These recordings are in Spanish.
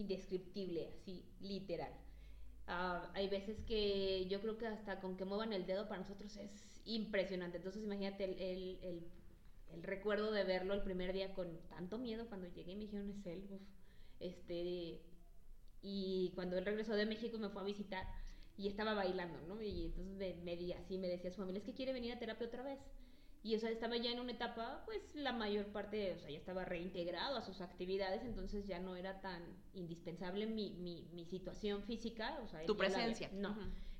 indescriptible, así, literal. Ah, hay veces que yo creo que hasta con que muevan el dedo para nosotros es impresionante. Entonces imagínate el, recuerdo de verlo el primer día con tanto miedo cuando llegué y me dijeron es él. este, y cuando él regresó de México me fue a visitar y estaba bailando, ¿no? Y entonces me, me, así me decía su familia, es que quiere venir a terapia otra vez. Y o sea, estaba ya en una etapa, pues la mayor parte, o sea, ya estaba reintegrado a sus actividades, entonces ya no era tan indispensable mi, mi, mi situación física, o sea, tu presencia. no.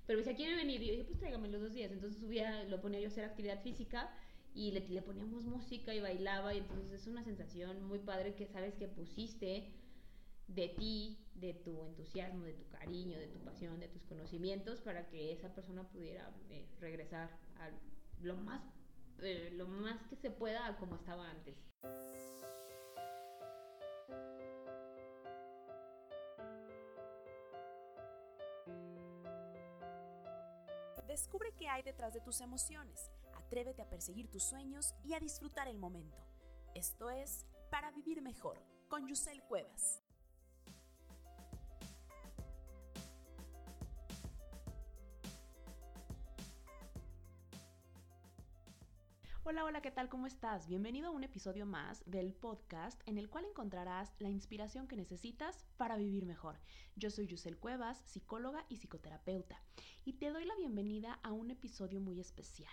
Pero me decía, ¿quiere venir? Y yo dije, pues tráigame los dos días. Entonces subía, lo ponía yo a hacer actividad física y le, le poníamos música y bailaba, y entonces es una sensación muy padre que sabes que pusiste de ti, de tu entusiasmo, de tu cariño, de tu pasión, de tus conocimientos, para que esa persona pudiera eh, regresar a lo más eh, lo más que se pueda como estaba antes. Descubre qué hay detrás de tus emociones, atrévete a perseguir tus sueños y a disfrutar el momento. Esto es Para Vivir Mejor, con Yusel Cuevas. Hola, hola, ¿qué tal? ¿Cómo estás? Bienvenido a un episodio más del podcast en el cual encontrarás la inspiración que necesitas para vivir mejor. Yo soy Yusel Cuevas, psicóloga y psicoterapeuta, y te doy la bienvenida a un episodio muy especial.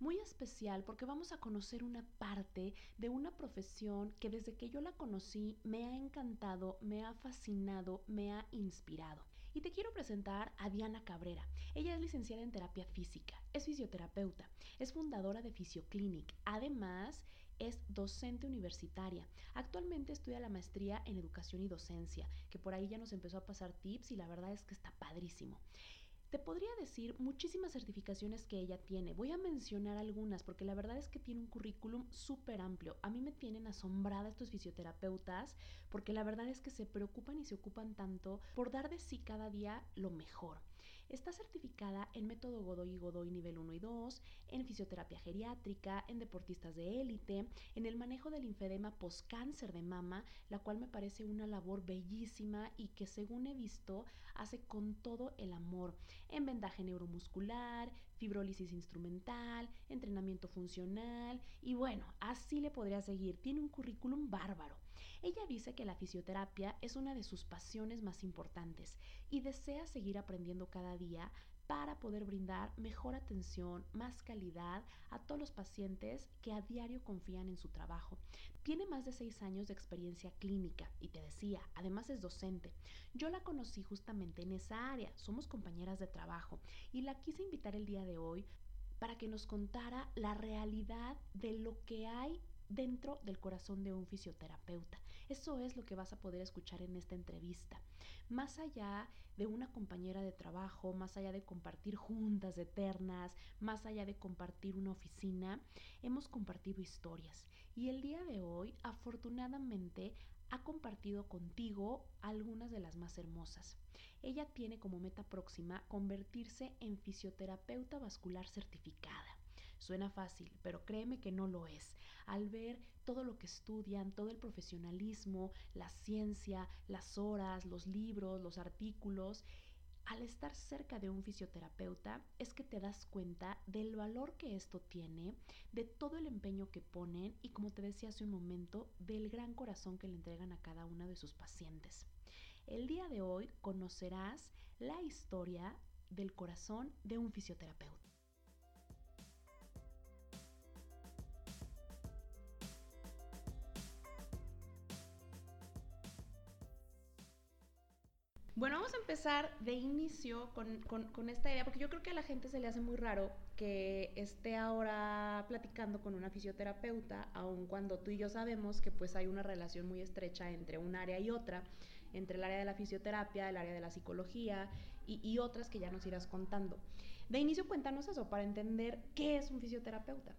Muy especial porque vamos a conocer una parte de una profesión que desde que yo la conocí me ha encantado, me ha fascinado, me ha inspirado. Y te quiero presentar a Diana Cabrera. Ella es licenciada en terapia física, es fisioterapeuta, es fundadora de Fisioclinic. Además, es docente universitaria. Actualmente estudia la maestría en educación y docencia, que por ahí ya nos empezó a pasar tips y la verdad es que está padrísimo. Te podría decir muchísimas certificaciones que ella tiene. Voy a mencionar algunas porque la verdad es que tiene un currículum súper amplio. A mí me tienen asombrada estos fisioterapeutas porque la verdad es que se preocupan y se ocupan tanto por dar de sí cada día lo mejor. Está certificada en método Godoy y Godoy nivel 1 y 2, en fisioterapia geriátrica, en deportistas de élite, en el manejo del linfedema postcáncer de mama, la cual me parece una labor bellísima y que según he visto hace con todo el amor en vendaje neuromuscular, fibrólisis instrumental, entrenamiento funcional y bueno, así le podría seguir. Tiene un currículum bárbaro. Ella dice que la fisioterapia es una de sus pasiones más importantes y desea seguir aprendiendo cada día para poder brindar mejor atención, más calidad a todos los pacientes que a diario confían en su trabajo. Tiene más de seis años de experiencia clínica y te decía, además es docente. Yo la conocí justamente en esa área, somos compañeras de trabajo y la quise invitar el día de hoy para que nos contara la realidad de lo que hay dentro del corazón de un fisioterapeuta. Eso es lo que vas a poder escuchar en esta entrevista. Más allá de una compañera de trabajo, más allá de compartir juntas eternas, más allá de compartir una oficina, hemos compartido historias. Y el día de hoy, afortunadamente, ha compartido contigo algunas de las más hermosas. Ella tiene como meta próxima convertirse en fisioterapeuta vascular certificada. Suena fácil, pero créeme que no lo es. Al ver todo lo que estudian, todo el profesionalismo, la ciencia, las horas, los libros, los artículos, al estar cerca de un fisioterapeuta es que te das cuenta del valor que esto tiene, de todo el empeño que ponen y como te decía hace un momento, del gran corazón que le entregan a cada una de sus pacientes. El día de hoy conocerás la historia del corazón de un fisioterapeuta. Bueno, vamos a empezar de inicio con, esta idea, porque yo creo que a la gente se le hace muy raro que esté ahora platicando con una fisioterapeuta, aun cuando tú y yo sabemos que pues hay una relación muy estrecha entre un área y otra, entre el área de la fisioterapia, el área de la psicología y, otras que ya nos irás contando. De inicio cuéntanos eso para entender qué es un fisioterapeuta.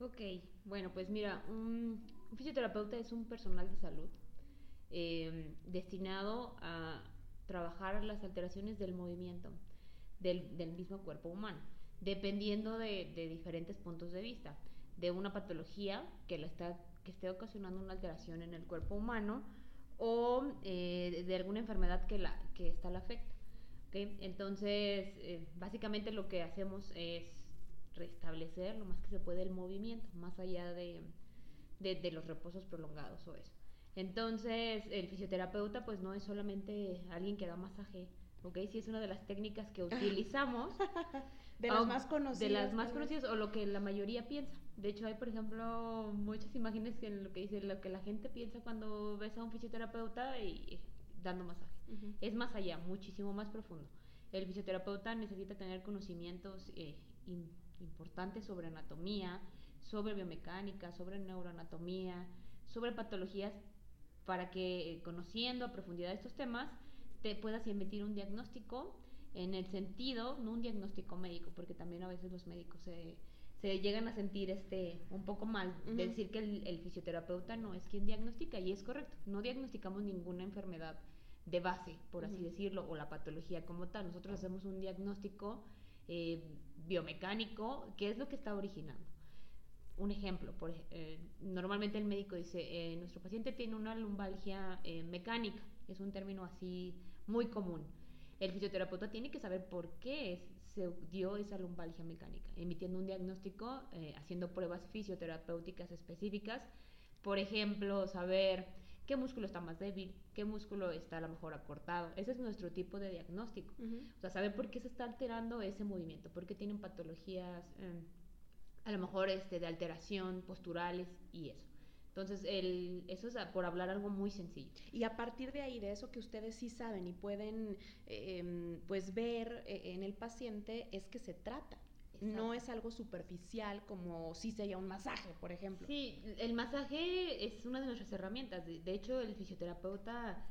Ok, bueno, pues mira, un, fisioterapeuta es un personal de salud eh, destinado a trabajar las alteraciones del movimiento del, mismo cuerpo humano, dependiendo de, diferentes puntos de vista, de una patología que, la está, que esté ocasionando una alteración en el cuerpo humano o eh, de alguna enfermedad que, la, que esta la afecta. Entonces, eh, básicamente lo que hacemos es restablecer lo más que se puede el movimiento, más allá de, de, los reposos prolongados o eso. Entonces, el fisioterapeuta pues no es solamente alguien que da masaje, ¿ok? Sí es una de las técnicas que utilizamos. de las más conocidas. De las más conocidas o lo que la mayoría piensa. De hecho, hay, por ejemplo, muchas imágenes que lo que dice lo que la gente piensa cuando ves a un fisioterapeuta y, dando masaje. Es más allá, muchísimo más profundo. El fisioterapeuta necesita tener conocimientos eh, importantes sobre anatomía, sobre biomecánica, sobre neuroanatomía, sobre patologías, para que eh, conociendo a profundidad estos temas te puedas emitir un diagnóstico en el sentido, no un diagnóstico médico, porque también a veces los médicos se, se llegan a sentir este un poco mal. De decir que el, fisioterapeuta no es quien diagnostica y es correcto, no diagnosticamos ninguna enfermedad de base, por así decirlo, o la patología como tal. Nosotros hacemos un diagnóstico eh, biomecánico, qué es lo que está originando un ejemplo, por, eh, normalmente el médico dice, eh, nuestro paciente tiene una lumbalgia eh, mecánica, es un término así muy común. El fisioterapeuta tiene que saber por qué se dio esa lumbalgia mecánica, emitiendo un diagnóstico, haciendo pruebas fisioterapéuticas específicas, por ejemplo, saber qué músculo está más débil, qué músculo está a lo mejor acortado. Ese es nuestro tipo de diagnóstico. O sea, saber por qué se está alterando ese movimiento, por qué tienen patologías a lo mejor este, de alteración posturales y eso. Entonces, el, eso es por hablar algo muy sencillo. Y a partir de ahí, de eso que ustedes sí saben y pueden em, pues ver eh, en el paciente, es que se trata. No es algo superficial como si sería un masaje, por ejemplo. Sí, el masaje es una de nuestras herramientas. De, hecho, el fisioterapeuta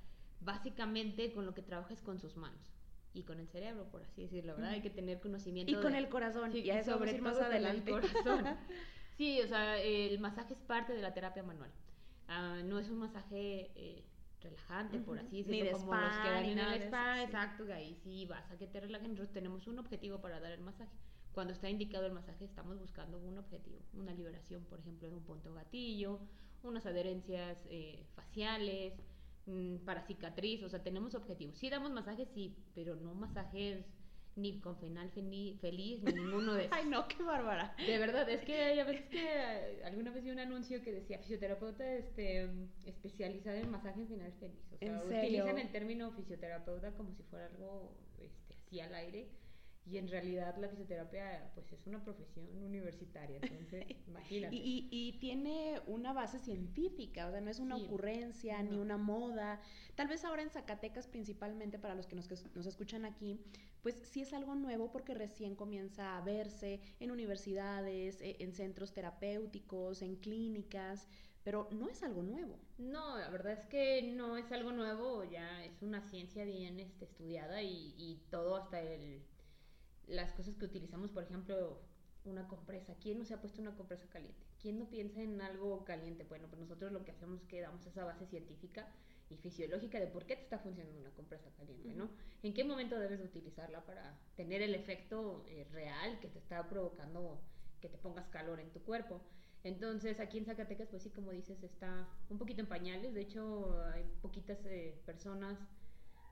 básicamente con lo que trabaja es con sus manos y con el cerebro, por así decirlo, ¿verdad? Hay que tener conocimiento. Y con el corazón, sí, y sobre todo más adelante. el corazón. sí, o sea, el masaje es parte de la terapia manual. Ah, no es un masaje eh, relajante, por así decirlo, ni de como spa, los que dan en el spa, exacto, que ahí sí vas a que te relajen. Nosotros tenemos un objetivo para dar el masaje. Cuando está indicado el masaje, estamos buscando un objetivo, una liberación, por ejemplo, de un punto gatillo, unas adherencias eh, faciales, para cicatriz, o sea, tenemos objetivos. Sí damos masajes, sí, pero no masajes ni con final feliz, ni ninguno de esos. Ay, no, qué bárbara. De verdad, es que hay a veces que alguna vez vi un anuncio que decía fisioterapeuta este, especializada en masaje final feliz. O sea, utilizan el término fisioterapeuta como si fuera algo este, así al aire y en realidad la fisioterapia pues es una profesión universitaria, entonces imagínate. Y, y, tiene una base científica, o sea, no es una ocurrencia ni una moda. Tal vez ahora en Zacatecas principalmente, para los que nos, nos escuchan aquí, pues sí es algo nuevo porque recién comienza a verse en universidades, e, en centros terapéuticos, en clínicas, pero no es algo nuevo. No, la verdad es que no es algo nuevo, ya es una ciencia bien este, estudiada y, y todo hasta el las cosas que utilizamos, por ejemplo, una compresa. ¿Quién no se ha puesto una compresa caliente? ¿Quién no piensa en algo caliente? Bueno, pues nosotros lo que hacemos es que damos esa base científica y fisiológica de por qué te está funcionando una compresa caliente, ¿no? ¿En qué momento debes utilizarla para tener el efecto eh, real que te está provocando que te pongas calor en tu cuerpo? Entonces, aquí en Zacatecas, pues sí, como dices, está un poquito en pañales. De hecho, hay poquitas eh, personas,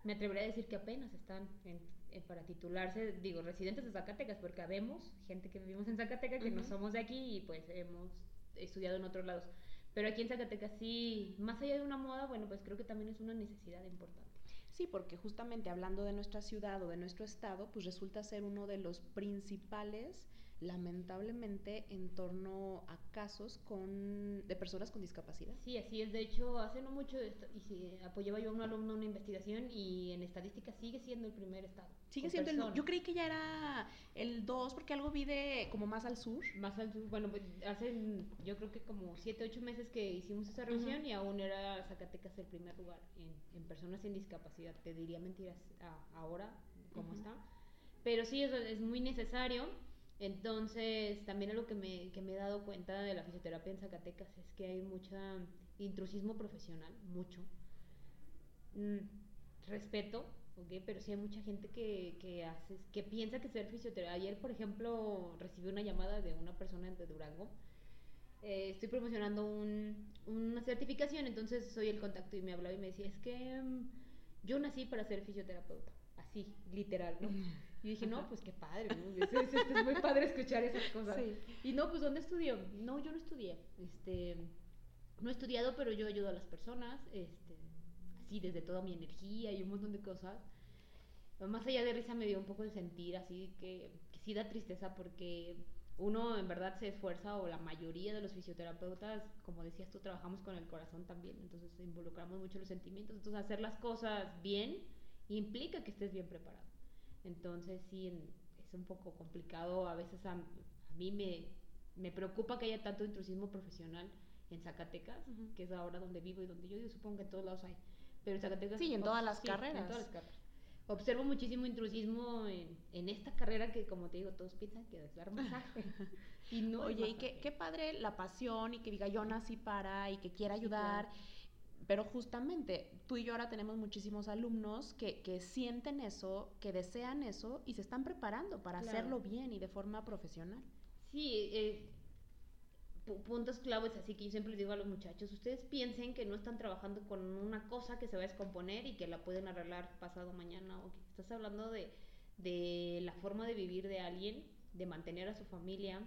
me atrevería a decir que apenas están en eh, para titularse, digo, residentes de Zacatecas, porque habemos gente que vivimos en Zacatecas que no somos de aquí y pues hemos estudiado en otros lados. Pero aquí en Zacatecas sí, más allá de una moda, bueno, pues creo que también es una necesidad importante. Sí, porque justamente hablando de nuestra ciudad o de nuestro estado, pues resulta ser uno de los principales lamentablemente en torno a casos con, de personas con discapacidad. Sí, así es. De hecho, hace no mucho y si apoyaba yo a un alumno una investigación y en estadística sigue siendo el primer estado. Sigue siendo el Yo creí que ya era el 2 porque algo vi de como más al sur. Más al sur. Bueno, pues hace yo creo que como 7, 8 meses que hicimos esa revisión y aún era Zacatecas el primer lugar en, en personas sin discapacidad. Te diría mentiras ahora cómo está. Pero sí, eso es muy necesario. Entonces, también algo que me, que me he dado cuenta de la fisioterapia en Zacatecas es que hay mucho intrusismo profesional, mucho. Mm, respeto, ¿ok? Pero sí hay mucha gente que, que, hace, que piensa que ser fisioterapeuta. Ayer, por ejemplo, recibí una llamada de una persona de Durango eh, estoy promocionando un, una certificación, entonces soy el contacto y me hablaba y me decía, es que mm, yo nací para ser fisioterapeuta, así, literal, ¿no? Y dije, no, pues qué padre, ¿no? Es, es, muy padre escuchar esas cosas. Y no, pues ¿dónde estudió? No, yo no estudié. Este, no he estudiado, pero yo ayudo a las personas, este, así desde toda mi energía y un montón de cosas. Más allá de risa me dio un poco de sentir, así que, que sí da tristeza porque uno en verdad se esfuerza o la mayoría de los fisioterapeutas, como decías tú, trabajamos con el corazón también, entonces involucramos mucho los sentimientos, entonces hacer las cosas bien implica que estés bien preparado. Entonces sí, es un poco complicado. A veces a, mí me, me, preocupa que haya tanto intrusismo profesional en Zacatecas, que es ahora donde vivo y donde yo, yo supongo que en todos lados hay. Pero en Zacatecas... Sí, en todas las carreras. En todas las carreras. Observo muchísimo intrusismo en, en, esta carrera que, como te digo, todos piensan que es dar masaje. y no Oye, y qué, qué, padre la pasión y que diga yo nací para y que quiera ayudar. Pero justamente tú y yo ahora tenemos muchísimos alumnos que, que sienten eso, que desean eso y se están preparando para hacerlo bien y de forma profesional. Sí, eh, puntos claves así que yo siempre les digo a los muchachos, ustedes piensen que no están trabajando con una cosa que se va a descomponer y que la pueden arreglar pasado mañana o que estás hablando de, de la forma de vivir de alguien, de mantener a su familia,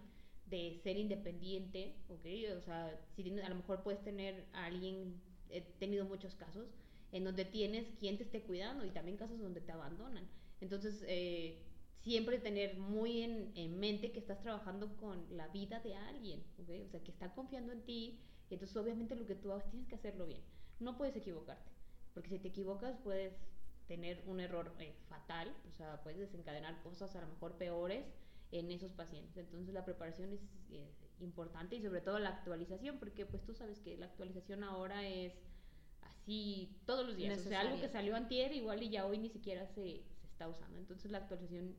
de ser independiente, ¿ok? O sea, si a lo mejor puedes tener a alguien he tenido muchos casos en donde tienes quien te esté cuidando y también casos donde te abandonan. Entonces, eh, siempre tener muy en, mente que estás trabajando con la vida de alguien, ¿okay? o sea, que está confiando en ti, y entonces obviamente lo que tú hagas tienes que hacerlo bien. No puedes equivocarte, porque si te equivocas puedes tener un error eh, fatal, o sea, puedes desencadenar cosas a lo mejor peores en esos pacientes. Entonces la preparación es, importante y sobre todo la actualización, porque pues tú sabes que la actualización ahora es así todos los días. O sea, algo que salió antier igual y ya hoy ni siquiera se, se está usando. Entonces la actualización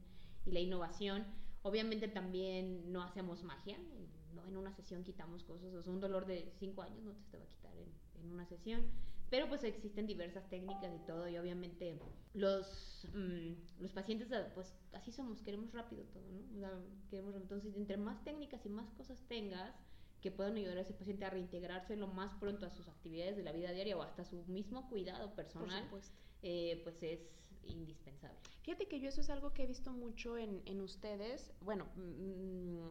y la innovación, obviamente también no hacemos magia, no en una sesión quitamos cosas, o sea, un dolor de cinco años no te va a quitar en, en una sesión pero pues existen diversas técnicas y todo, y obviamente los, mm, los pacientes, ah, pues así somos, queremos rápido todo, ¿no? queremos, entonces, entre más técnicas y más cosas tengas que puedan ayudar a ese paciente a reintegrarse lo más pronto a sus actividades de la vida diaria o hasta su mismo cuidado personal, eh, pues es indispensable. Fíjate que yo eso es algo que he visto mucho en, en ustedes, bueno, mm,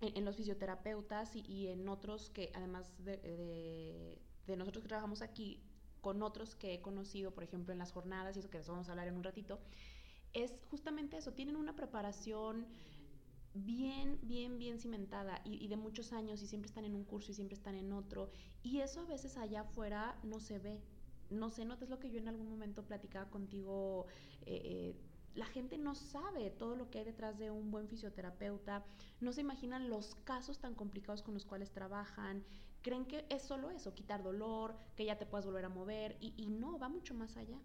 en, los fisioterapeutas y, y, en otros que además de de nosotros que trabajamos aquí con otros que he conocido, por ejemplo, en las jornadas y eso que les vamos a hablar en un ratito, es justamente eso, tienen una preparación bien, bien, bien cimentada y, de muchos años y siempre están en un curso y siempre están en otro y eso a veces allá afuera no se ve, no se nota, es lo que yo en algún momento platicaba contigo. Eh, eh, la gente no sabe todo lo que hay detrás de un buen fisioterapeuta, no se imaginan los casos tan complicados con los cuales trabajan, creen que es solo eso, quitar dolor, que ya te puedas volver a mover y, y no, va mucho más allá.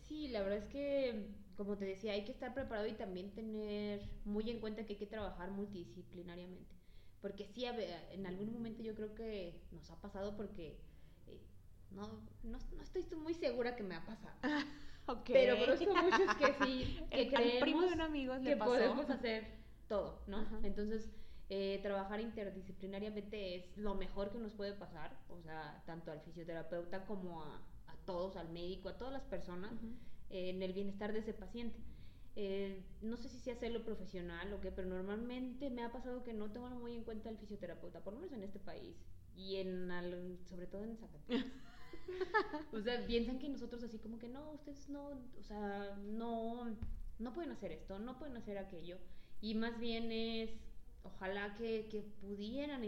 Sí, la verdad es que, como te decía, hay que estar preparado y también tener muy en cuenta que hay que trabajar multidisciplinariamente. Porque sí, en algún momento yo creo que nos ha pasado porque eh, no, no, no, estoy muy segura que me ha pasado. okay. Pero conozco muchos que sí, que creemos primo de un amigo que podemos hacer todo, ¿no? Entonces, eh, trabajar interdisciplinariamente es lo mejor que nos puede pasar, o sea, tanto al fisioterapeuta como a, todos, al médico, a todas las personas, en el bienestar de ese paciente. Eh, no sé si sea hacerlo profesional o qué, pero normalmente me ha pasado que no toman muy en cuenta al fisioterapeuta, por lo menos en este país y en sobre todo en Zacatecas. o sea, piensan que nosotros así como que no, ustedes no, o sea, no, no pueden hacer esto, no pueden hacer aquello. Y más bien es ojalá que, que pudieran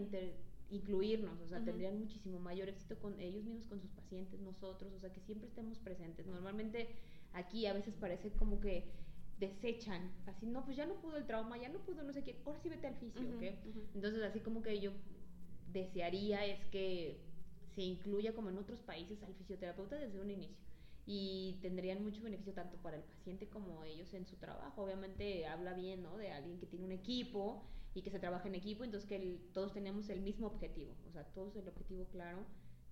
incluirnos, o sea, tendrían muchísimo mayor éxito con ellos mismos, con sus pacientes, nosotros, o sea, que siempre estemos presentes. Normalmente aquí a veces parece como que desechan, así, no, pues ya no pudo el trauma, ya no pudo no sé qué, ahora sí vete al fisio, Entonces, así como que yo desearía es que se incluya como en otros países al fisioterapeuta desde un inicio y tendrían mucho beneficio tanto para el paciente como ellos en su trabajo. Obviamente habla bien, ¿no? De alguien que tiene un equipo y que se trabaja en equipo, entonces que todos tenemos el mismo objetivo, o sea, todos el objetivo claro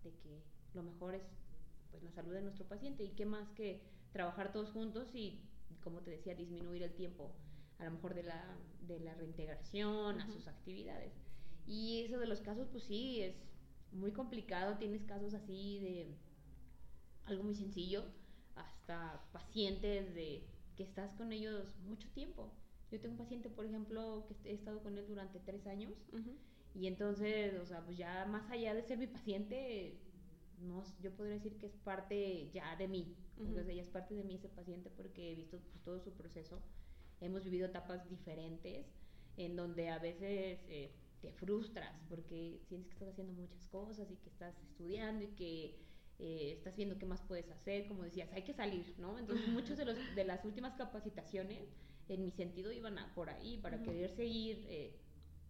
de que lo mejor es pues la salud de nuestro paciente y qué más que trabajar todos juntos y como te decía disminuir el tiempo a lo mejor de la, de la reintegración a sus actividades Y eso de los casos, pues sí, es muy complicado. Tienes casos así de algo muy sencillo, hasta pacientes de que estás con ellos mucho tiempo. Yo tengo un paciente, por ejemplo, que he estado con él durante tres años. Y entonces, o sea, pues ya más allá de ser mi paciente, no, yo podría decir que es parte ya de mí. Entonces, ella es parte de mí ese paciente porque he visto pues, todo su proceso. Hemos vivido etapas diferentes en donde a veces eh, te frustras porque sientes que estás haciendo muchas cosas y que estás estudiando y que eh, estás viendo qué más puedes hacer, como decías, hay que salir, ¿no? Entonces muchos de, los, de las últimas capacitaciones, en mi sentido, iban a, por ahí, para querer seguir... Eh,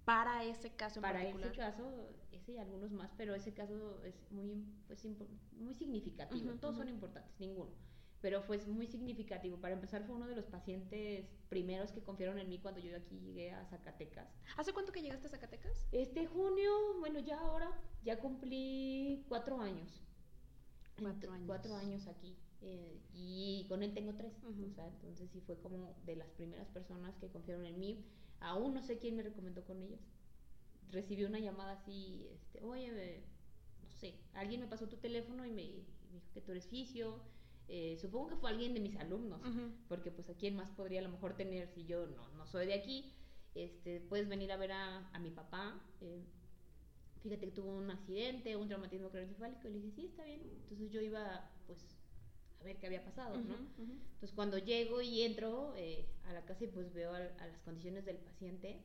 para ese caso en para ese caso, ese y algunos más, pero ese caso es muy, pues, muy significativo. Todos son importantes, ninguno. Pero fue muy significativo. Para empezar, fue uno de los pacientes primeros que confiaron en mí cuando yo aquí llegué a Zacatecas. ¿Hace cuánto que llegaste a Zacatecas? Este junio, bueno, ya ahora, ya cumplí cuatro años. Cuatro años. Cuatro años aquí. Eh, y con él tengo tres. O sea, entonces sí fue como de las primeras personas que confiaron en mí. Aún no sé quién me recomendó con ellos. Recibí una llamada así, este, oye, no sé, alguien me pasó tu teléfono y me, dijo que tú eres fisio. Eh, supongo que fue alguien de mis alumnos, porque pues a quién más podría a lo mejor tener si yo no, no soy de aquí. Este, puedes venir a ver a, a mi papá. Eh, fíjate que tuvo un accidente, un traumatismo craneoencefálico, y le dije, sí, está bien. Entonces yo iba, pues, a ver qué había pasado, ¿no? Entonces cuando llego y entro eh, a la casa y pues veo a, las condiciones del paciente,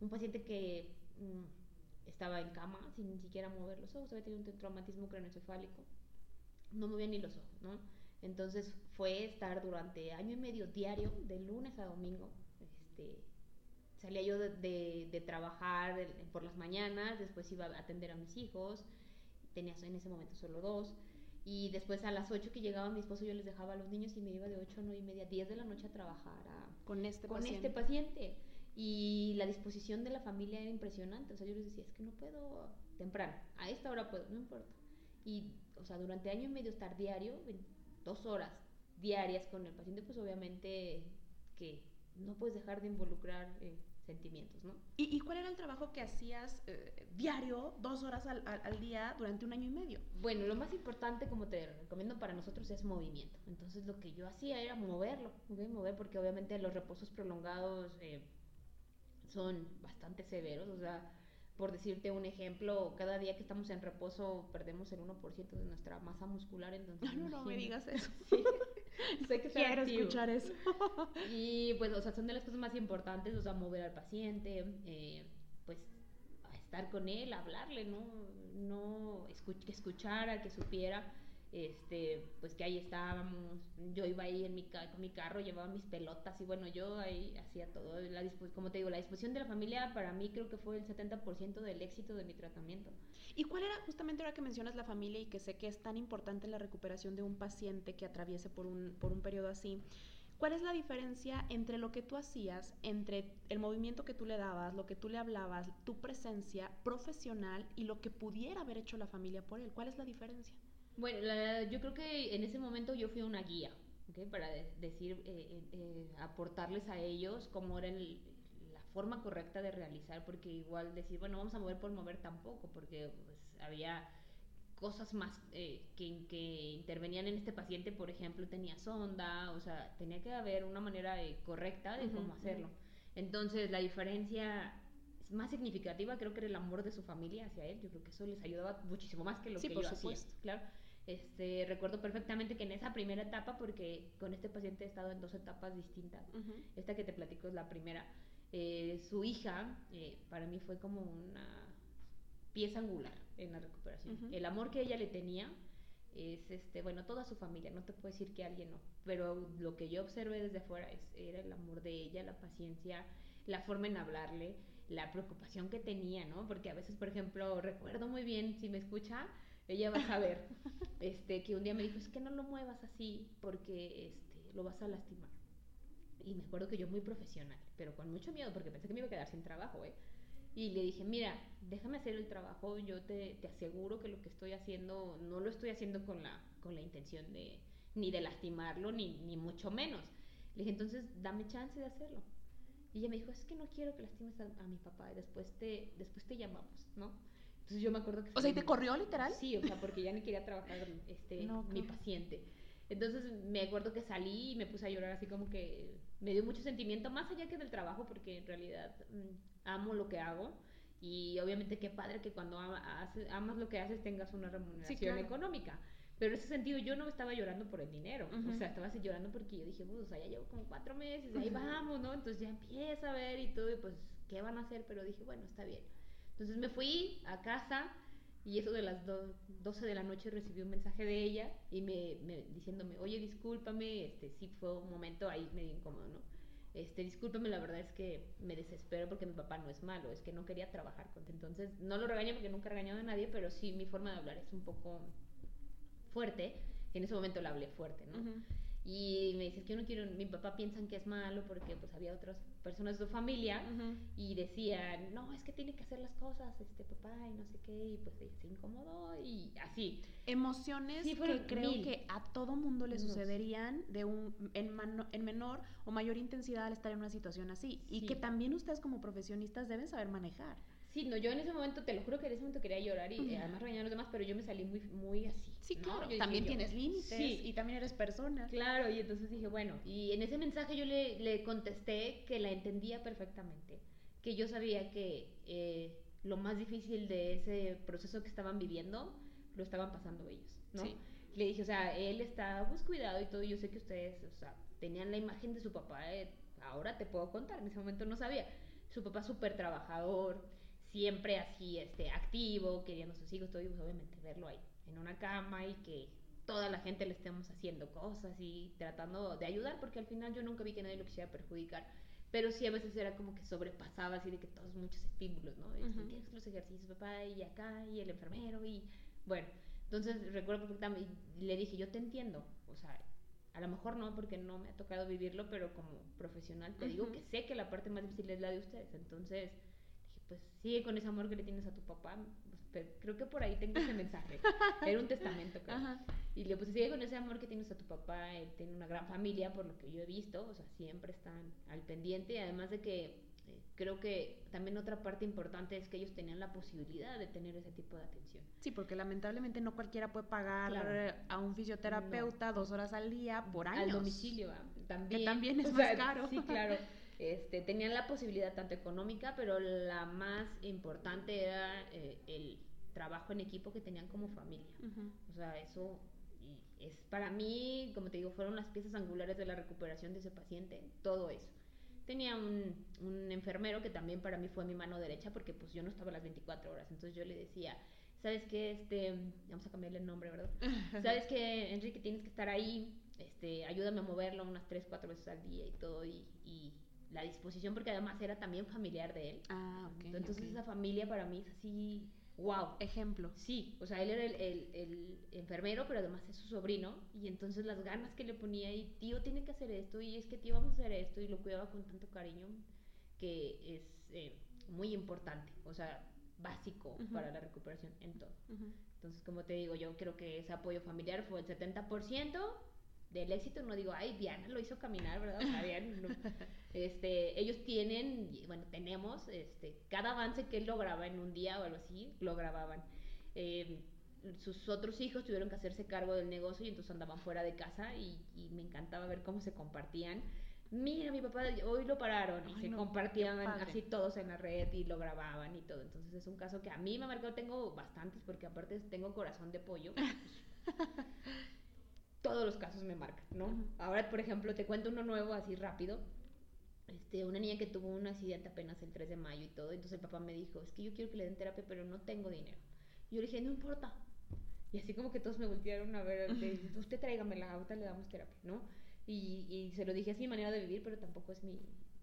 un paciente que mm, estaba en cama sin ni siquiera mover los ojos, había tenido un traumatismo craneoencefálico, no movía ni los ojos, ¿no? Entonces fue estar durante año y medio diario, de lunes a domingo, este, salía yo de, trabajar por las mañanas, después iba a atender a mis hijos, tenía en ese momento solo dos, y después a las 8 que llegaba mi esposo yo les dejaba a los niños y me iba de 8 a 9 y media, 10 de la noche a trabajar con, este, con paciente. este paciente. Y la disposición de la familia era impresionante, o sea, yo les decía, es que no puedo temprano, a esta hora puedo, no importa. Y, o sea, durante año y medio estar diario, dos horas diarias con el paciente, pues obviamente que no puedes dejar de involucrar eh, sentimientos, ¿no? ¿Y, cuál era el trabajo que hacías eh, diario, dos horas al, día, durante un año y medio? Bueno, lo más importante, como te recomiendo para nosotros, es movimiento. Entonces, lo que yo hacía era moverlo, mover, porque obviamente los reposos prolongados eh, son bastante severos, o sea, por decirte un ejemplo, cada día que estamos en reposo perdemos el 1% de nuestra masa muscular, entonces... No, no, me digas eso. sé que Quiero escuchar eso. y pues, o sea, son de las cosas más importantes, o sea, mover al paciente, eh, pues, estar con él, hablarle, ¿no? No escuchar a que supiera este, pues que ahí estábamos, yo iba ahí en mi, con mi carro, llevaba mis pelotas y bueno, yo ahí hacía todo, la como te digo, la disposición de la familia para mí creo que fue el 70% del éxito de mi tratamiento. ¿Y cuál era justamente ahora que mencionas la familia y que sé que es tan importante la recuperación de un paciente que atraviese por un, por un periodo así? ¿Cuál es la diferencia entre lo que tú hacías, entre el movimiento que tú le dabas, lo que tú le hablabas, tu presencia profesional y lo que pudiera haber hecho la familia por él? ¿Cuál es la diferencia? Bueno, yo creo que en ese momento yo fui una guía, ¿okay? Para decir, eh, eh, eh, aportarles a ellos cómo era la forma correcta de realizar, porque igual decir, bueno, vamos a mover por mover tampoco, porque pues, había cosas más que, que, intervenían en este paciente, por ejemplo, tenía sonda, o sea, tenía que haber una manera correcta de cómo hacerlo. Entonces, la diferencia más significativa creo que era el amor de su familia hacia él. Yo creo que eso les ayudaba muchísimo más que lo que por yo supuesto. hacía. Claro. Este, recuerdo perfectamente que en esa primera etapa, porque con este paciente he estado en dos etapas distintas, esta que te platico es la primera, eh, su hija eh, para mí fue como una pieza angular en la recuperación. El amor que ella le tenía es, este, bueno, toda su familia, no te puedo decir que alguien no, pero lo que yo observé desde afuera es, era el amor de ella, la paciencia, la forma en hablarle, la preocupación que tenía, ¿no? Porque a veces, por ejemplo, recuerdo muy bien, si me escucha, ella va a saber este, que un día me dijo, es que no lo muevas así porque este, lo vas a lastimar. Y me acuerdo que yo muy profesional, pero con mucho miedo porque pensé que me iba a quedar sin trabajo, ¿eh? Y le dije, mira, déjame hacer el trabajo, yo te, te aseguro que lo que estoy haciendo no lo estoy haciendo con la, con la intención de ni de lastimarlo, ni, ni mucho menos. Le dije, entonces dame chance de hacerlo. Y ella me dijo, es que no quiero que lastimes a, a mi papá y después te, después te llamamos, ¿no? Entonces yo me acuerdo que... O sea, ¿y te corrió literal? Sí, o sea, porque ya ni quería trabajar este, No, mi paciente. Entonces me acuerdo que salí y me puse a llorar así como que me dio mucho sentimiento, más allá que del trabajo, porque en realidad mm, amo lo que hago. Y obviamente qué padre que cuando ama- haces- amas lo que haces tengas una remuneración claro. económica. Pero en ese sentido yo no estaba llorando por el dinero, Ujú. o sea, estaba así llorando porque yo dije, "Pues, o sea, ya llevo como cuatro meses, ahí Ujú. vamos, ¿no? Entonces ya empieza a ver y todo, y pues, ¿qué van a hacer? Pero dije, bueno, está bien. Entonces me fui a casa y eso de las do- 12 de la noche recibí un mensaje de ella y me, me- diciéndome, oye, discúlpame, este, sí fue un momento ahí medio incómodo, ¿no? Este, discúlpame, la verdad es que me desespero porque mi papá no es malo, es que no quería trabajar con Entonces, no lo regaño porque nunca he regañado a nadie, pero sí mi forma de hablar es un poco fuerte. En ese momento la hablé fuerte, ¿no? Y me dice, es que yo no quiero, mi papá piensan que es malo porque pues había otras personas de su familia y decían, no, es que tiene que hacer las cosas, este papá, y no sé qué, y pues se incomodó y así. Emociones Sí, que creo mil. que a todo mundo le sucederían de un, en, mano- en menor o mayor intensidad al estar en una situación así. Y que también ustedes como profesionistas deben saber manejar. Sí, no, yo en ese momento, te lo juro que en ese momento quería llorar y eh, Ujú. además regañar a los demás, pero yo me salí muy, muy así. Sí, ¿no? claro. Yo dije, también yo- tienes límites Sí, y también eres persona. Claro, y entonces dije, bueno, y en ese mensaje yo le, le contesté que la entendía perfectamente, que yo sabía que eh, lo más difícil de ese proceso que estaban viviendo lo estaban pasando ellos, ¿no? Sí. Le dije, o sea, él está pues cuidado y todo, yo sé que ustedes, o sea, tenían la imagen de su papá, eh, ahora te puedo contar, en ese momento no sabía, su papá súper trabajador, siempre así, este, activo, queriendo a sus hijos, todo, y pues obviamente verlo ahí, en una cama y que toda la gente le estemos haciendo cosas y tratando de ayudar, porque al final yo nunca vi que nadie lo quisiera perjudicar, pero sí a veces era como que sobrepasaba así de que todos muchos estímulos, ¿no? Este, Ujú. Tienes los ejercicios, papá, y acá, y el enfermero, y bueno, entonces recuerdo perfectamente, y le dije, yo te entiendo, o sea, a lo mejor no, porque no me ha tocado vivirlo, pero como profesional te digo que sé que la parte más difícil es la de ustedes, entonces pues sigue con ese amor que le tienes a tu papá, pues, creo que por ahí tengo ese mensaje, era un testamento, creo. Ajá. Y le puse, sigue con ese amor que tienes a tu papá, él tiene una gran familia, por lo que yo he visto, o sea, siempre están al pendiente, además de que eh, creo que también otra parte importante es que ellos tenían la posibilidad de tener ese tipo de atención. Sí, porque lamentablemente no cualquiera puede pagar Claro. a un fisioterapeuta dos horas al día por años. Al domicilio, ¿va? también. también es o más sea, caro. Sí, claro. Este, tenían la posibilidad tanto económica, pero la más importante era eh, el trabajo en equipo que tenían como familia. O sea, eso es para mí, como te digo, fueron las piezas angulares de la recuperación de ese paciente, todo eso. Tenía un, un enfermero que también para mí fue mi mano derecha porque pues yo no estaba las 24 horas, entonces yo le decía, ¿sabes qué? Este, vamos a cambiarle el nombre, ¿verdad? ¿Sabes qué, Enrique? Tienes que estar ahí, este, ayúdame a moverlo unas 3, 4 veces al día y todo, y, y la disposición, porque además era también familiar de él. Ah, ok. Entonces ok. esa familia para mí es así, wow. Ejemplo. Sí, o sea, él era el, el- el enfermero, pero además es su sobrino, y entonces las ganas que le ponía, y tío tiene que hacer esto, y es que tío vamos a hacer esto, y lo cuidaba con tanto cariño, que es eh, muy importante, o sea, básico para la recuperación en todo. Entonces, como te digo, yo creo que ese apoyo familiar fue el 70% del éxito. No digo, ay, Diana lo hizo caminar, ¿verdad? O sea, Diana, no. este, ellos tienen, bueno, tenemos, este, cada avance que él lograba en un día o algo así, lo grababan. Eh, sus otros hijos tuvieron que hacerse cargo del negocio y entonces andaban fuera de casa y, y me encantaba ver cómo se compartían. Mira, mi papá hoy lo pararon y Ay, se no, compartían así todos en la red y lo grababan y todo. Entonces es un caso que a mí me marcó, tengo bastantes porque aparte tengo corazón de pollo. Todos los casos me marcan, ¿no? Ahora, por ejemplo, te cuento uno nuevo así rápido. Este, una niña que tuvo un accidente apenas el 3 de mayo y todo, entonces el papá me dijo, es que yo quiero que le den terapia, pero no tengo dinero. Y yo le dije, no importa. Y así como que todos me voltearon a ver, de, usted tráigamela, ahorita le damos terapia, ¿no? Y, y se lo dije, es mi manera de vivir, pero tampoco es mi,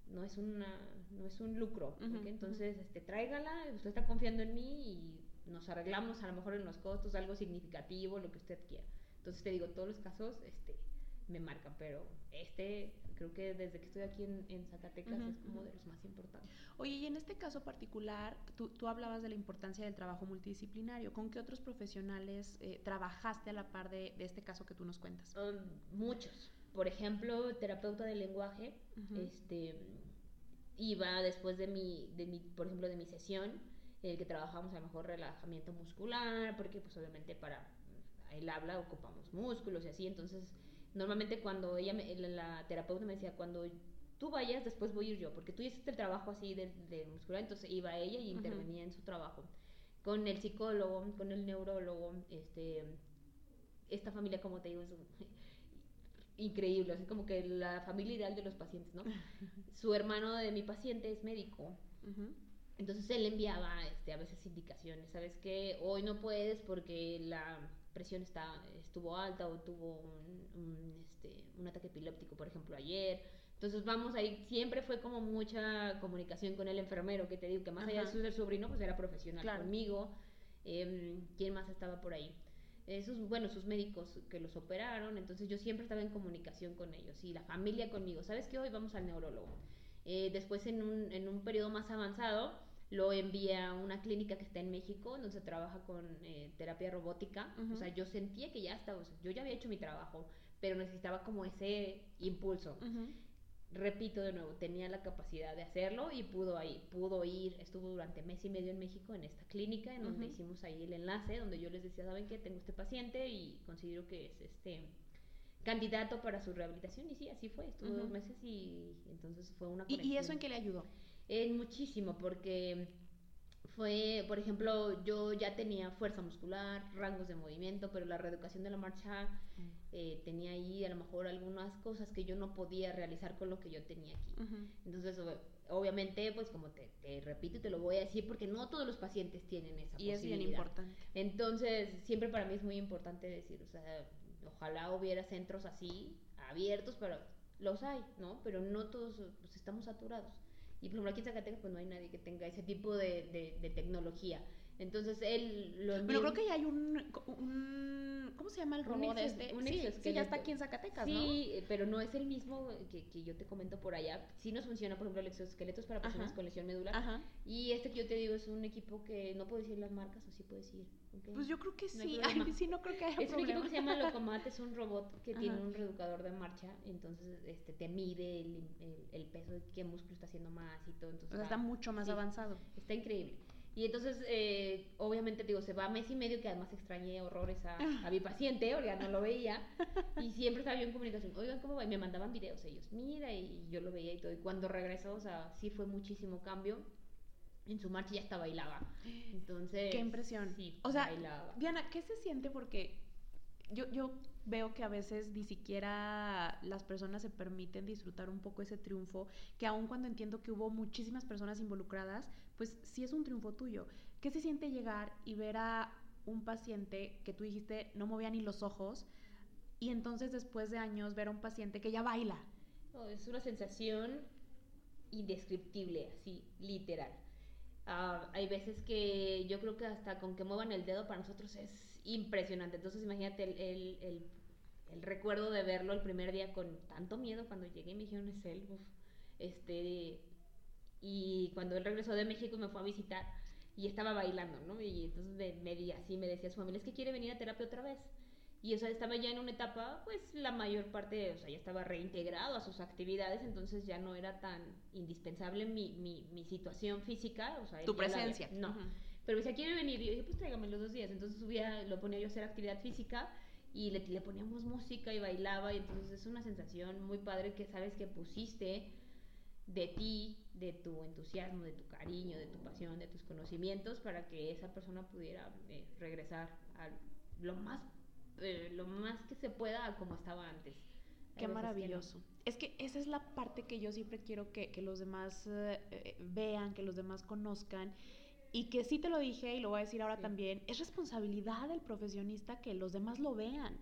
no es una, no es un lucro, ¿ok? Ujú, ujú. Entonces, este, tráigala, usted está confiando en mí y nos arreglamos a lo mejor en los costos, algo significativo, lo que usted quiera. Entonces te digo, todos los casos, este, me marcan, pero este, creo que desde que estoy aquí en, en Zacatecas es como de los más importantes. Oye, y en este caso particular, tú, tú hablabas de la importancia del trabajo multidisciplinario. ¿Con qué otros profesionales eh, trabajaste a la par de, de este caso que tú nos cuentas? Um, muchos. Por ejemplo, terapeuta del lenguaje, este iba después de mi, de mi, por ejemplo, de mi sesión, en el que trabajamos a lo mejor relajamiento muscular, porque pues obviamente para el habla ocupamos músculos y así, entonces normalmente cuando ella, me, la, terapeuta me decía, cuando tú vayas, después voy a ir yo, porque tú hiciste el trabajo así de, de muscular, entonces iba ella y intervenía en su trabajo. Con el psicólogo, con el neurólogo, este, esta familia, como te digo, es increíble, así como que la familia ideal de los pacientes, ¿no? Su hermano de mi paciente es médico. Entonces él enviaba este, a veces indicaciones, ¿sabes qué? Hoy no puedes porque la presión está, estuvo alta o tuvo un, este, un ataque epiléptico, por ejemplo, ayer. Entonces vamos ahí, siempre fue como mucha comunicación con el enfermero, que te digo que más allá de ser sobrino, pues era profesional conmigo. Eh, ¿Quién más estaba por ahí? Esos, bueno, sus médicos que los operaron, entonces yo siempre estaba en comunicación con ellos y la familia conmigo. ¿Sabes qué? Hoy vamos al neurólogo. Eh, después en un, en un periodo más avanzado, lo envía a una clínica que está en México, donde se trabaja con eh, terapia robótica. O sea, yo sentía que ya estaba, yo ya había hecho mi trabajo, pero necesitaba como ese impulso. Repito de nuevo, tenía la capacidad de hacerlo y pudo, ahí, pudo ir, estuvo durante mes y medio en México en esta clínica, en donde hicimos ahí el enlace, donde yo les decía, ¿saben qué? Tengo este paciente y considero que es este candidato para su rehabilitación y sí, así fue, estuvo dos meses y entonces fue una ¿Y, ¿Y eso en qué le ayudó? En muchísimo, porque fue, por ejemplo, yo ya tenía fuerza muscular, rangos de movimiento, pero la reeducación de la marcha mm. eh, tenía ahí a lo mejor algunas cosas que yo no podía realizar con lo que yo tenía aquí. Entonces, obviamente, pues como te, repito y te lo voy a decir, porque no todos los pacientes tienen esa y posibilidad. Y es bien importante. Entonces, siempre para mí es muy importante decir, o sea, ojalá hubiera centros así, abiertos, pero los hay, ¿no? Pero no todos pues, estamos saturados. Y por ejemplo aquí en Zacatecas pues no hay nadie que tenga ese tipo de, de, tecnología. Entonces él lo. Pero creo que ya hay un, un ¿cómo se llama el robot de este? Un sí, sí, ya está aquí en Zacatecas, ¿no? Sí, pero no es el mismo que, que, yo te comento por allá. Sí nos funciona, por ejemplo, el exoesqueleto para personas con lesión medular. Ajá. Y este que yo te digo es un equipo que no puedo decir las marcas o sí puedo decir. Pues yo creo que sí. sí, no creo que haya Es un equipo que se llama Locomat, es un robot que tiene un reeducador de marcha, entonces este te mide el, el, peso, de qué músculo está haciendo más y todo. Entonces, está, mucho más avanzado. Está increíble. Y entonces, eh, obviamente, digo, se va mes y medio, que además extrañé horrores a, a mi paciente, ya no lo veía, y siempre estaba yo en comunicación, oigan, ¿cómo va? Y me mandaban videos ellos, mira, y yo lo veía y todo. Y cuando regresó, o sea, sí fue muchísimo cambio en su marcha ya hasta bailaba. Entonces. Qué impresión. Sí, o sea, Diana, ¿qué se siente? Porque yo, yo veo que a veces ni siquiera las personas se permiten disfrutar un poco ese triunfo, que aun cuando entiendo que hubo muchísimas personas involucradas, pues sí es un triunfo tuyo. ¿Qué se siente llegar y ver a un paciente que tú dijiste no movía ni los ojos y entonces después de años ver a un paciente que ya baila? es una sensación indescriptible, así, literal. Ah, hay veces que yo creo que hasta con que muevan el dedo para nosotros es impresionante. Entonces imagínate el, el, recuerdo de verlo el primer día con tanto miedo cuando llegué y me dijeron es él. este, y cuando él regresó de México y me fue a visitar y estaba bailando, ¿no? Y entonces me, me, así me decía su familia, es que quiere venir a terapia otra vez. Y o sea, estaba ya en una etapa, pues la mayor parte, o sea, ya estaba reintegrado a sus actividades, entonces ya no era tan indispensable mi, mi, mi situación física, o sea, tu presencia. no. Pero me decía, ¿quiere venir? Y yo dije, pues tráigame los dos días. Entonces subía, lo ponía yo a hacer actividad física y le, le poníamos música y bailaba, y entonces es una sensación muy padre que sabes que pusiste de ti, de tu entusiasmo, de tu cariño, de tu pasión, de tus conocimientos para que esa persona pudiera eh, regresar a lo más eh, lo más que se pueda como estaba antes. Qué maravilloso. Es que esa es la parte que yo siempre quiero que, que los demás eh, eh, vean, que los demás conozcan. Y que sí te lo dije y lo voy a decir ahora también, es responsabilidad del profesionista que los demás lo vean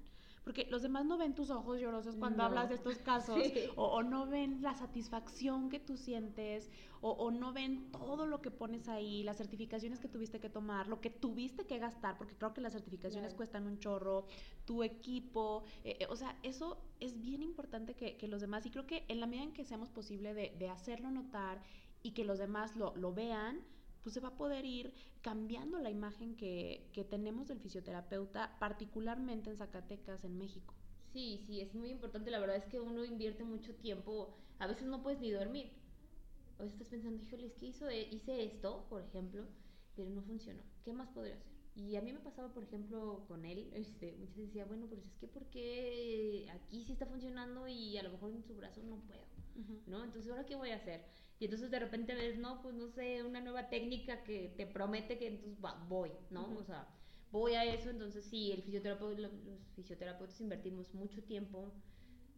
porque los demás no ven tus ojos llorosos cuando hablas de estos casos, o, no ven la satisfacción que tú sientes, o, no ven todo lo que pones ahí, las certificaciones que tuviste que tomar, lo que tuviste que gastar, porque creo que las certificaciones cuestan un chorro, tu equipo, eh, eh, o sea, eso es bien importante que, que, los demás, y creo que en la medida en que seamos posible de, de hacerlo notar y que los demás lo, lo vean, pues se va a poder ir cambiando la imagen que, que tenemos del fisioterapeuta, particularmente en Zacatecas, en México. Sí, sí, es muy importante. La verdad es que uno invierte mucho tiempo, a veces no puedes ni dormir. a veces estás pensando, híjole, es que hizo, e, hice esto, por ejemplo, pero no funcionó. ¿Qué más podría hacer? Y a mí me pasaba, por ejemplo, con él, este, muchas veces decía, bueno, pero es que ¿por qué aquí sí está funcionando y a lo mejor en su brazo no puedo? ¿No? Entonces, ¿ahora qué voy a hacer? Y entonces de repente ves, no, pues no sé, una nueva técnica que te promete que entonces va, voy, ¿no? O sea, voy a eso, entonces sí, el fisioterapeuta, los, fisioterapeutas invertimos mucho tiempo,